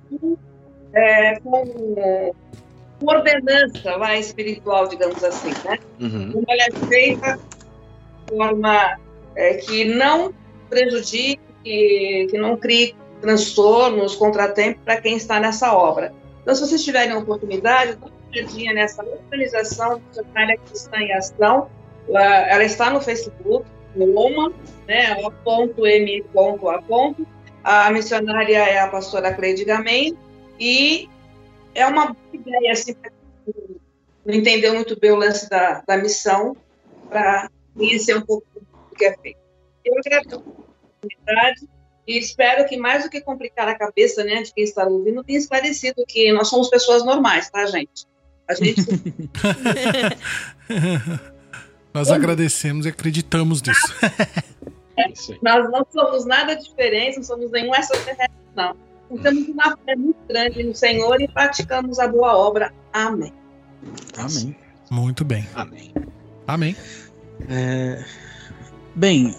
é, com ordenança vai, espiritual, digamos assim, né? Uhum. Como ela é feita de forma é, que não prejudique, que, que não crie transtornos, contratempos para quem está nessa obra. Então, se vocês tiverem a oportunidade, dá uma olhadinha nessa organização missionária cristã em ação. Ela, está no Facebook, no OMA, né, A missionária é a pastora Cleide Gamen e é uma boa ideia, assim, para não entendeu muito bem o lance da, da missão, para conhecer um pouco do que é feito. Eu agradeço a oportunidade e espero que, mais do que complicar a cabeça né, de quem está ouvindo, tenha esclarecido que nós somos pessoas normais, tá, gente? A gente. nós agradecemos e acreditamos nisso. É, nós não somos nada diferentes, não somos nenhum extraterrestre, não temos uma fé muito grande no Senhor e praticamos a boa obra. Amém. Amém. Muito bem. Amém. Amém. É, bem,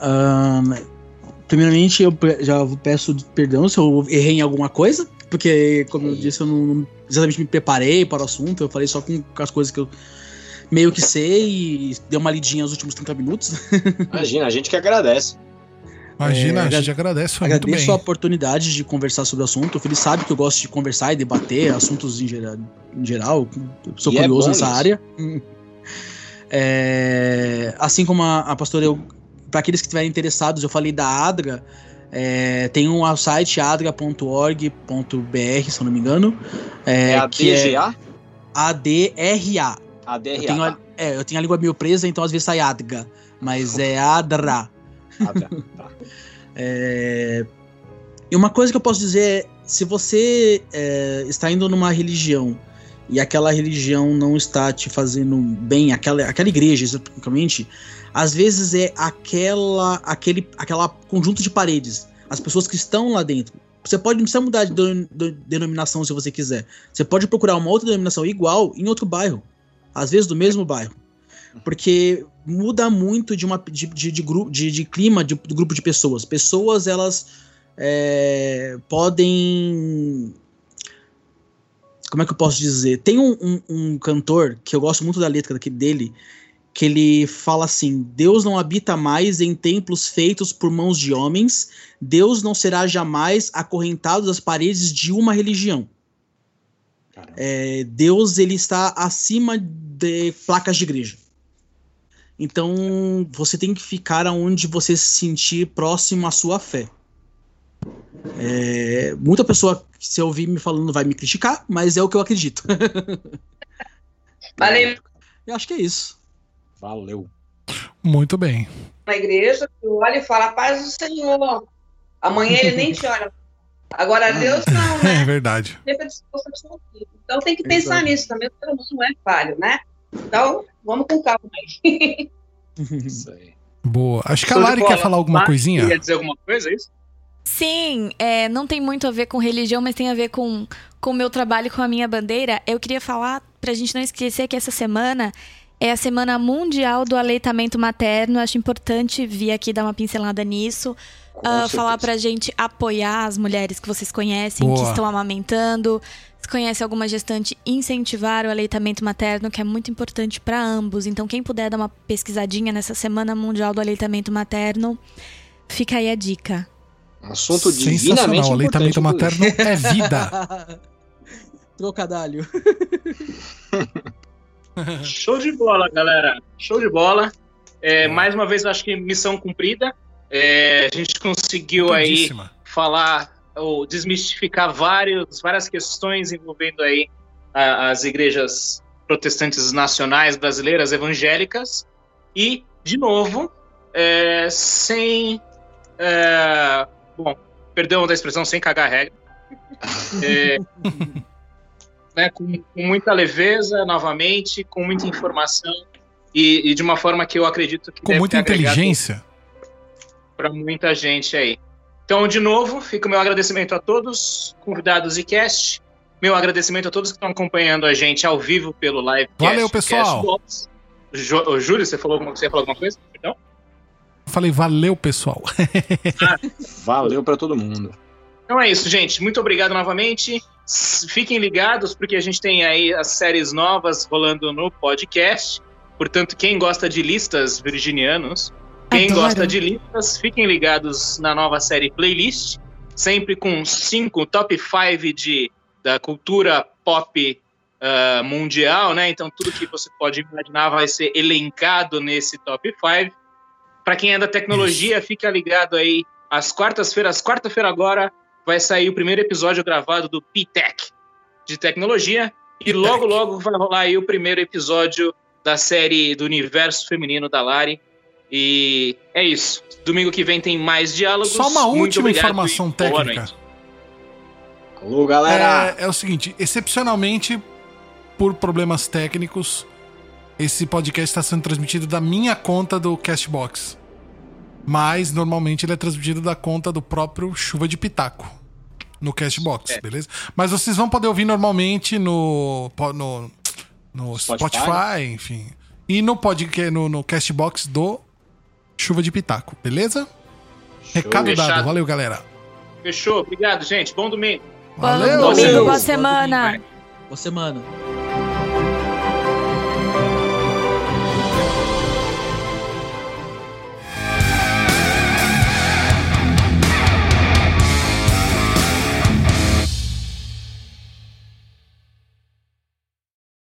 primeiramente eu já peço perdão se eu errei em alguma coisa, porque, como eu disse, eu não, exatamente me preparei para o assunto, eu falei só com, as coisas que eu meio que sei e dei uma lidinha nos últimos 30 minutos. Imagina, a gente que agradece. Imagina, é, a gente agradece muito agradeço bem. a oportunidade de conversar sobre o assunto. O Felipe sabe que eu gosto de conversar e debater assuntos em geral. Em geral. sou e é curioso é nessa isso. área. É, assim como a, a pastora, para aqueles que estiverem interessados, eu falei da ADRA. É, tem um site adra.org.br, se eu não me engano. É, é a DGA? ADRA. ADRA. Eu tenho, a, é, eu tenho a língua meio presa, então às vezes sai ADRA. Mas é ADRA. Tá. tá. é... E uma coisa que eu posso dizer é: se você é, está indo numa religião e aquela religião não está te fazendo bem, aquela, aquela igreja especificamente, às vezes é aquela, aquele aquela conjunto de paredes, as pessoas que estão lá dentro. Você pode não precisa mudar de, de, de denominação se você quiser. Você pode procurar uma outra denominação igual em outro bairro, às vezes do mesmo bairro. Porque muda muito de uma de, de, de, de, de clima de, do grupo de pessoas. Pessoas, elas é, podem. Como é que eu posso dizer? Tem um, um, um, cantor que eu gosto muito da letra dele, que ele fala assim: Deus não habita mais em templos feitos por mãos de homens, Deus não será jamais acorrentado das paredes de uma religião. É, Deus ele está acima de placas de igreja. Então você tem que ficar onde você se sentir próximo à sua fé. É, muita pessoa, se ouvir me falando, vai me criticar, mas é o que eu acredito. Valeu. Eu acho que é isso. Valeu. Muito bem. Na igreja, tu olha e fala, paz do Senhor. Amanhã ele nem te olha. Agora Deus não, né? É verdade. Então tem que pensar Exato. nisso também, o ser humano não é falho, né? Então, vamos com calma aí. Isso aí. Boa. Acho que a Lari quer falar alguma coisinha. Quer dizer alguma coisa, é isso? Sim, é, não tem muito a ver com religião, mas tem a ver com o meu trabalho com a minha bandeira. Eu queria falar, pra gente não esquecer, que essa semana é a Semana Mundial do Aleitamento Materno. Acho importante vir aqui dar uma pincelada nisso. uh, falar pra gente apoiar as mulheres que vocês conhecem, Boa. que estão amamentando. Se conhece alguma gestante, incentivar o aleitamento materno, que é muito importante para ambos. Então, quem puder dar uma pesquisadinha nessa Semana Mundial do Aleitamento Materno, fica aí a dica. Assunto divinamente O aleitamento materno é vida. Trocadalho. Show de bola, galera. Show de bola. É, mais uma vez, acho que missão cumprida. É, a gente conseguiu aí falar ou desmistificar vários, várias questões envolvendo aí a, as igrejas protestantes nacionais brasileiras evangélicas e de novo é, sem é, bom perdão da expressão sem cagar regra é, né, com, com, muita leveza novamente com muita informação e, e, de uma forma que eu acredito que com muita inteligência para muita gente aí. Então, de novo, fica o meu agradecimento a todos, convidados e cast. Meu agradecimento a todos que estão acompanhando a gente ao vivo pelo live. Valeu, pessoal. Júlio, você falou, você falou alguma coisa? Perdão? Falei, valeu, pessoal. ah. Valeu para todo mundo. Então é isso, gente. Muito obrigado novamente. Fiquem ligados, porque a gente tem aí as séries novas rolando no podcast. Portanto, quem gosta de listas virginianos, quem Adoro. gosta de listas, fiquem ligados na nova série Playlist, sempre com cinco top 5 de da cultura pop uh, mundial, né? Então tudo que você pode imaginar vai ser elencado nesse top 5. Para quem é da tecnologia, fica ligado aí às quartas-feiras. Quarta-feira agora vai sair o primeiro episódio gravado do P-Tech de tecnologia e logo logo vai rolar aí o primeiro episódio da série do universo feminino da Lari e é isso. Domingo que vem tem mais diálogos. Só uma última informação técnica. Alô, galera! É, é, o seguinte: excepcionalmente, por problemas técnicos, esse podcast está sendo transmitido da minha conta do Castbox. Mas normalmente ele é transmitido da conta do próprio Chuva de Pitaco. No Castbox, é. beleza? Mas vocês vão poder ouvir normalmente no, no, no Spotify, Spotify enfim. E no podcast, no, no Castbox do Chuva de Pitaco, beleza? Show. Recado Fechado. dado. Valeu, galera. Fechou. Obrigado, gente. Bom domingo. Valeu. Bom domingo, boa semana. Boa semana.